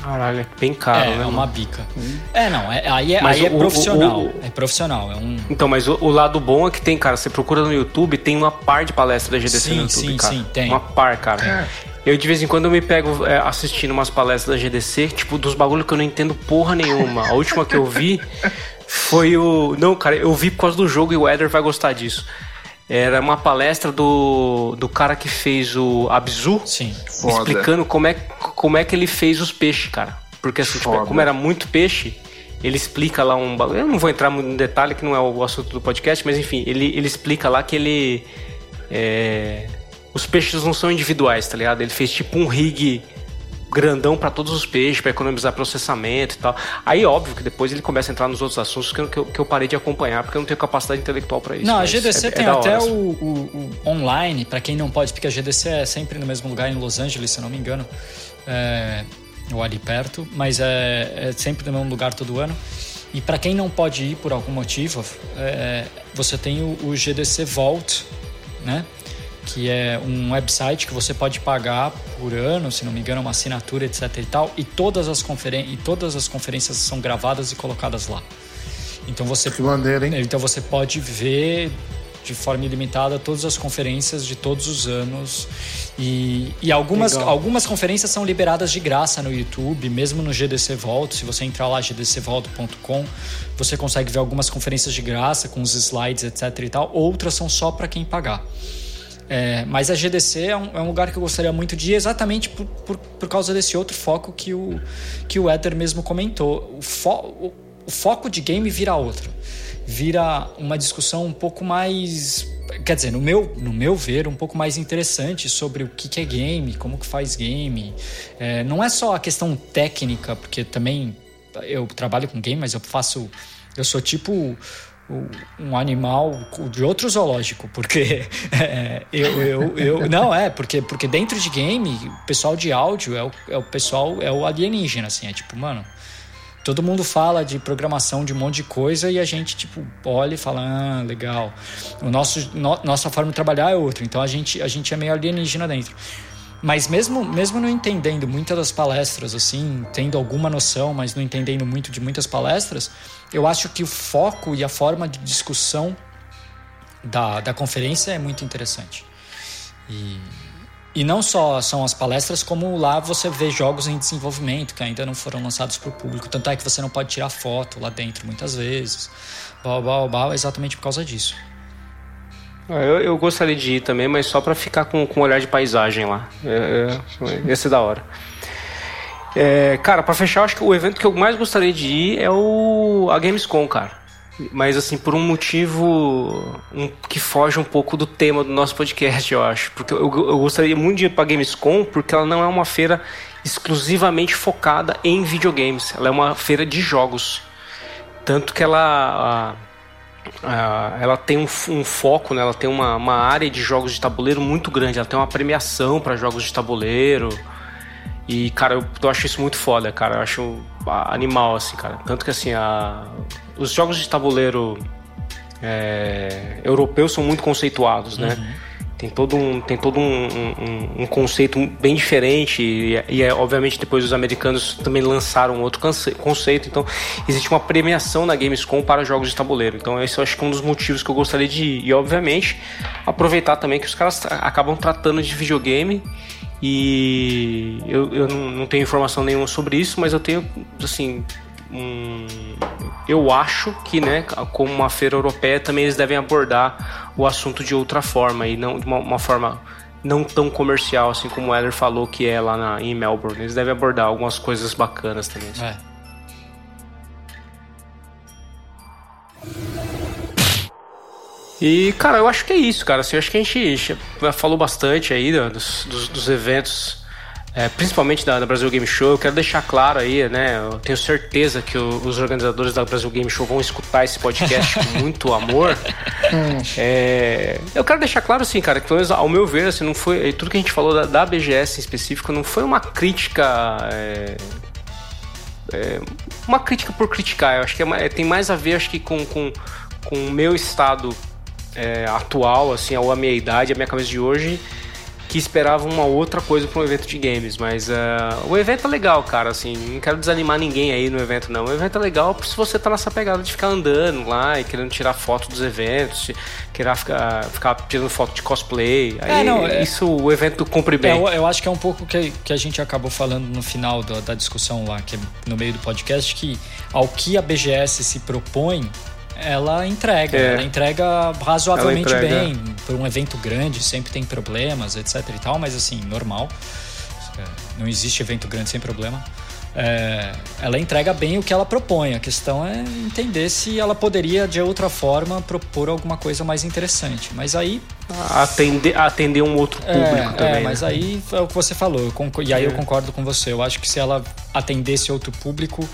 Caralho, é bem caro, é, né? É uma bica. Hum. É, não, é, aí, é, aí é o, é profissional. O, o, é profissional. É um... Então, mas o, lado bom é que tem, cara, você procura no YouTube, tem uma par de palestras da GDC sim, no YouTube, sim, cara. Sim, tem. Uma par, cara. É. Eu de vez em quando eu me pego é, assistindo umas palestras da GDC, tipo, dos bagulho que eu não entendo porra nenhuma. A última que eu vi foi o. Não, cara, eu vi por causa do jogo e o Eder vai gostar disso. Era uma palestra do, do cara que fez o Abzu. Sim. Explicando como é, como é que ele fez os peixes, cara. Porque assim, tipo, como era muito peixe, ele explica lá um. Eu não vou entrar no detalhe, que não é o assunto do podcast, mas enfim, ele, ele explica lá que ele. É, os peixes não são individuais, tá ligado? Ele fez tipo um rig grandão para todos os peixes, para economizar processamento e tal. Aí, óbvio que depois ele começa a entrar nos outros assuntos que eu, que eu, que eu parei de acompanhar, porque eu não tenho capacidade intelectual para isso. Não, a GDC é, tem é até o, o, o, online, para quem não pode, porque a GDC é sempre no mesmo lugar, em Los Angeles, se eu não me engano, é, ou ali perto, mas é, é sempre no mesmo lugar todo ano. E para quem não pode ir por algum motivo, é, você tem o, o GDC Vault, né? Que é um website que você pode pagar por ano, se não me engano, uma assinatura, etc e tal, e todas as, conferen e todas as conferências são gravadas e colocadas lá. Então você que maneiro, hein? Então você pode ver de forma ilimitada todas as conferências de todos os anos e, e algumas, algumas conferências são liberadas de graça no YouTube, mesmo no GDC Vault. Se você entrar lá gdcvault.com, você consegue ver algumas conferências de graça com os slides, etc e tal. Outras são só para quem pagar. É, mas a GDC é um, é um, lugar que eu gostaria muito de ir exatamente por, por, por, causa desse outro foco que o, que o Ether mesmo comentou. O, fo, o, o foco de game vira outro. Vira uma discussão um pouco mais quer dizer, no meu, no meu ver, um pouco mais interessante sobre o que, que é game, como que faz game. É, não é só a questão técnica, porque também eu trabalho com game, mas eu faço. Eu sou tipo um animal de outro zoológico, porque é, eu, eu, eu, Não, é, porque, porque dentro de game, o pessoal de áudio é o, é o pessoal, é o alienígena, assim, é tipo, mano. Todo mundo fala de programação de um monte de coisa e a gente, tipo, olha e fala, ah, legal. O nosso, no, nossa forma de trabalhar é outra, então a gente, a gente é meio alienígena dentro. Mas mesmo, mesmo não entendendo muitas das palestras, assim, tendo alguma noção, mas não entendendo muito de muitas palestras, eu acho que o foco e a forma de discussão da, da conferência é muito interessante. E, e não só são as palestras, como lá você vê jogos em desenvolvimento que ainda não foram lançados para o público. Tanto é que você não pode tirar foto lá dentro muitas vezes. Bal, bal, bal, exatamente por causa disso. É, eu, eu gostaria de ir também, mas só para ficar com, com um olhar de paisagem lá. É, é, ia ser da hora. É, cara, para fechar, acho que o evento que eu mais gostaria de ir é o a Gamescom, cara. Mas assim, por um motivo um, que foge um pouco do tema do nosso podcast, eu acho. Porque eu, eu gostaria muito de ir pra Gamescom, porque ela não é uma feira exclusivamente focada em videogames. Ela é uma feira de jogos. Tanto que ela. A, a, ela tem um, um, foco, né? ela tem uma, uma área de jogos de tabuleiro muito grande. Ela tem uma premiação para jogos de tabuleiro. E, cara, eu, eu acho isso muito foda, cara. Eu acho animal, assim, cara. Tanto que, assim, a, os jogos de tabuleiro é, europeus são muito conceituados, né? Uhum. Tem todo um, tem todo um, um, um conceito bem diferente e, e é, obviamente depois os americanos também lançaram outro conceito. Então existe uma premiação na Gamescom para jogos de tabuleiro. Então esse eu acho que é um dos motivos que eu gostaria de ir. E obviamente aproveitar também que os caras acabam tratando de videogame e eu, eu não, não tenho informação nenhuma sobre isso, mas eu tenho, assim, um, eu acho que, né, como uma feira europeia, também eles devem abordar o assunto de outra forma e não de uma, uma forma não tão comercial, assim como o Eder falou que é lá na, em Melbourne. Eles devem abordar algumas coisas bacanas também. Assim. É. E, cara, eu acho que é isso, cara. Assim, eu acho que a gente falou bastante aí dos, dos, dos eventos, é, principalmente da, da, Brasil Game Show. Eu quero deixar claro aí, né? Eu tenho certeza que o, os organizadores da Brasil Game Show vão escutar esse podcast com muito amor. É, eu quero deixar claro, assim, cara, que ao meu ver, assim, não foi. Tudo que a gente falou da, da BGS em específico não foi uma crítica. É, é, uma crítica por criticar. Eu acho que é, tem mais a ver, acho que, com, com, com o meu estado é, atual, assim, ou a minha idade, a minha cabeça de hoje, que esperava uma outra coisa para um evento de games. Mas uh, o evento é legal, cara, assim, não quero desanimar ninguém aí no evento, não. O evento é legal se você tá nessa pegada de ficar andando lá e querendo tirar foto dos eventos, querer ficar, ficar tirando foto de cosplay. É, aí, é, não, é, isso o evento cumpre bem. É, eu, eu, acho que é um pouco que, que a gente acabou falando no final da, da discussão lá, que é no meio do podcast, que ao que a BGS se propõe, ela entrega. É. Ela entrega razoavelmente ela entrega. bem. Por um evento grande, sempre tem problemas, etc e tal, mas assim, normal. É, não existe evento grande sem problema. É, ela entrega bem o que ela propõe. A questão é entender se ela poderia, de outra forma, propor alguma coisa mais interessante. Mas aí. Atender, atender um outro é, público é, também. É, mas né? aí é o que você falou. Concordo, e aí eu é. concordo com você. Eu acho que se ela atendesse outro público.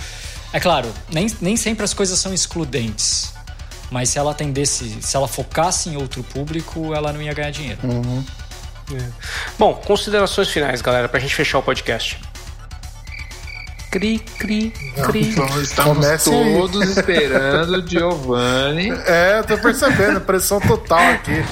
É claro, nem, nem sempre as coisas são excludentes. Mas se ela atendesse, se ela focasse em outro público, ela não ia ganhar dinheiro. Uhum. É. Bom, considerações finais, galera, pra gente fechar o podcast. Cri, cri, cri. Então, estamos Comece todos aí. esperando o Giovanni. É, tô percebendo, pressão total aqui.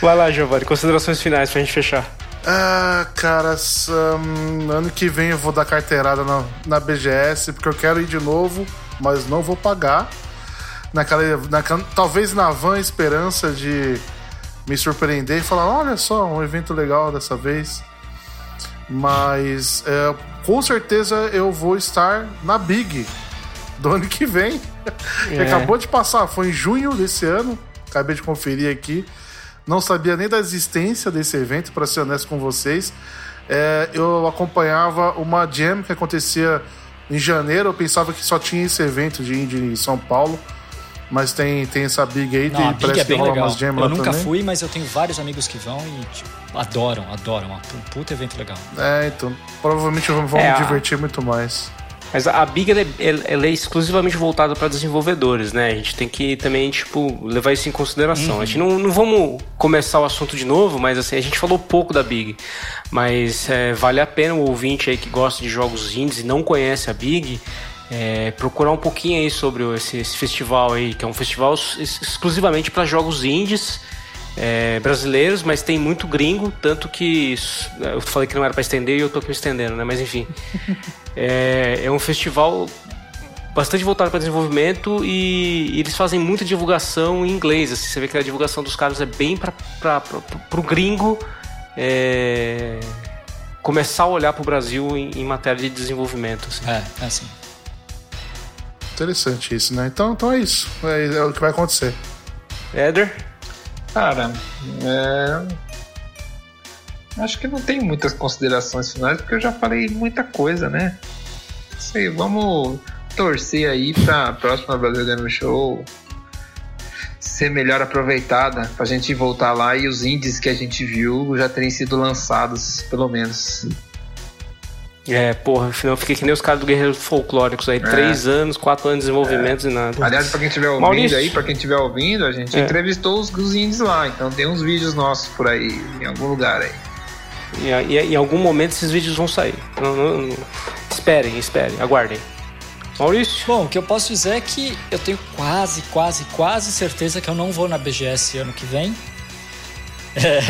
Vai lá, Giovanni, considerações finais pra gente fechar. Ah, cara, um, ano que vem eu vou dar carteirada na, na BGS, porque eu quero ir de novo, mas não vou pagar naquela, naquela talvez na van esperança de me surpreender e falar, olha só, um evento legal dessa vez. Mas é, com certeza eu vou estar na Big do ano que vem. É. Acabou de passar, foi em junho desse ano. Acabei de conferir aqui. Não sabia nem da existência desse evento, para ser honesto com vocês. É, eu acompanhava uma jam que acontecia em janeiro. Eu pensava que só tinha esse evento de indie em São Paulo. Mas tem, tem essa Big aí, Não, parece é que rola legal. umas jam Eu nunca também. fui, mas eu tenho vários amigos que vão e tipo, adoram, adoram. Um puta evento legal. É, então. Provavelmente vão é, me divertir muito mais. Mas a Big ela é, ela é exclusivamente voltada para desenvolvedores, né? A gente tem que também, tipo, levar isso em consideração. Uhum. A gente não, não vamos começar o assunto de novo, mas assim, a gente falou pouco da Big. Mas é, vale a pena o ouvinte aí que gosta de jogos indies e não conhece a Big é, procurar um pouquinho aí sobre esse, esse, festival aí, que é um festival exclusivamente para jogos indies é, brasileiros, mas tem muito gringo, tanto que eu falei que não era para estender e eu tô aqui me estendendo, né? Mas enfim, é, é um festival bastante voltado para desenvolvimento e, e, eles fazem muita divulgação em inglês. Assim, você vê que a divulgação dos caras é bem para o gringo é, começar a olhar para o Brasil em, em, matéria de desenvolvimento. Assim. É, é assim. Interessante isso, né? Então, então é isso. É, é o que vai acontecer. Éder? Cara, é... acho que não tem muitas considerações finais porque eu já falei muita coisa, né? Sei, vamos torcer aí pra próxima Brasil Game Show ser melhor aproveitada pra gente voltar lá e os indies que a gente viu já terem sido lançados, pelo menos. É, porra, afinal eu fiquei que nem os caras do Guerreiros Folclóricos aí, é. três anos, quatro anos de desenvolvimento é. e nada. Aliás, pra quem estiver ouvindo Maurício. aí, pra quem estiver ouvindo, a gente é. entrevistou os, os indies lá, então tem uns vídeos nossos por aí, em algum lugar aí. E, e em algum momento esses vídeos vão sair. Não, não, não. Esperem, esperem, aguardem. Maurício? Bom, o que eu posso dizer é que eu tenho quase, quase, quase certeza que eu não vou na BGS ano que vem. É,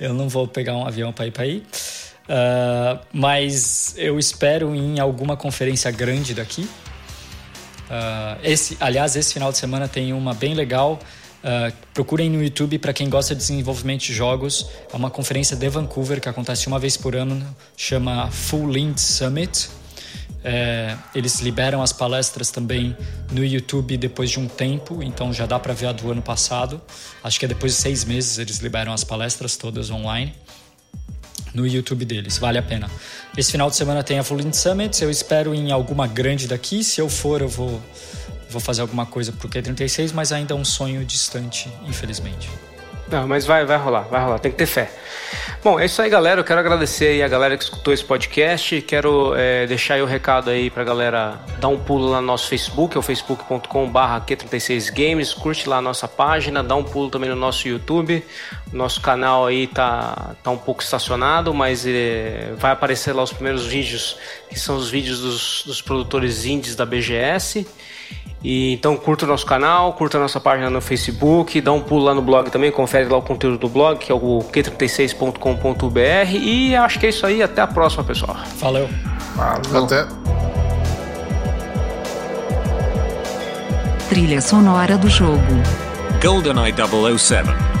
eu não vou pegar um avião para ir para aí. Uh, mas eu espero em alguma conferência grande daqui. Uh, esse, aliás, esse final de semana tem uma bem legal. Uh, procurem no YouTube para quem gosta de desenvolvimento de jogos. É uma conferência de Vancouver que acontece uma vez por ano, chama Full Length Summit. É, eles liberam as palestras também no YouTube depois de um tempo, então já dá para ver a do ano passado. Acho que é depois de seis meses eles liberam as palestras todas online no YouTube deles, vale a pena. Esse final de semana tem a Full Summit, eu espero em alguma grande daqui. Se eu for, eu vou, vou fazer alguma coisa pro Q36, mas ainda é um sonho distante, infelizmente. Não, mas vai, vai rolar, vai rolar, tem que ter fé. Bom, é isso aí, galera. Eu quero agradecer aí a galera que escutou esse podcast. Quero é, deixar aí o recado aí pra galera dar um pulo lá no nosso Facebook, é o facebook.com.br Q36Games. Curte lá a nossa página, dá um pulo também no nosso YouTube. Nosso canal aí tá, tá um pouco estacionado, mas é, vai aparecer lá os primeiros vídeos, que são os vídeos dos, dos produtores indies da BGS. E, então curta o nosso canal, curta a nossa página no Facebook, dá um pulo lá no blog também, confere lá o conteúdo do blog, que é o q36.com.br. E acho que é isso aí, até a próxima, pessoal. Valeu. Valeu. Até. Trilha sonora do jogo. GoldenEye 007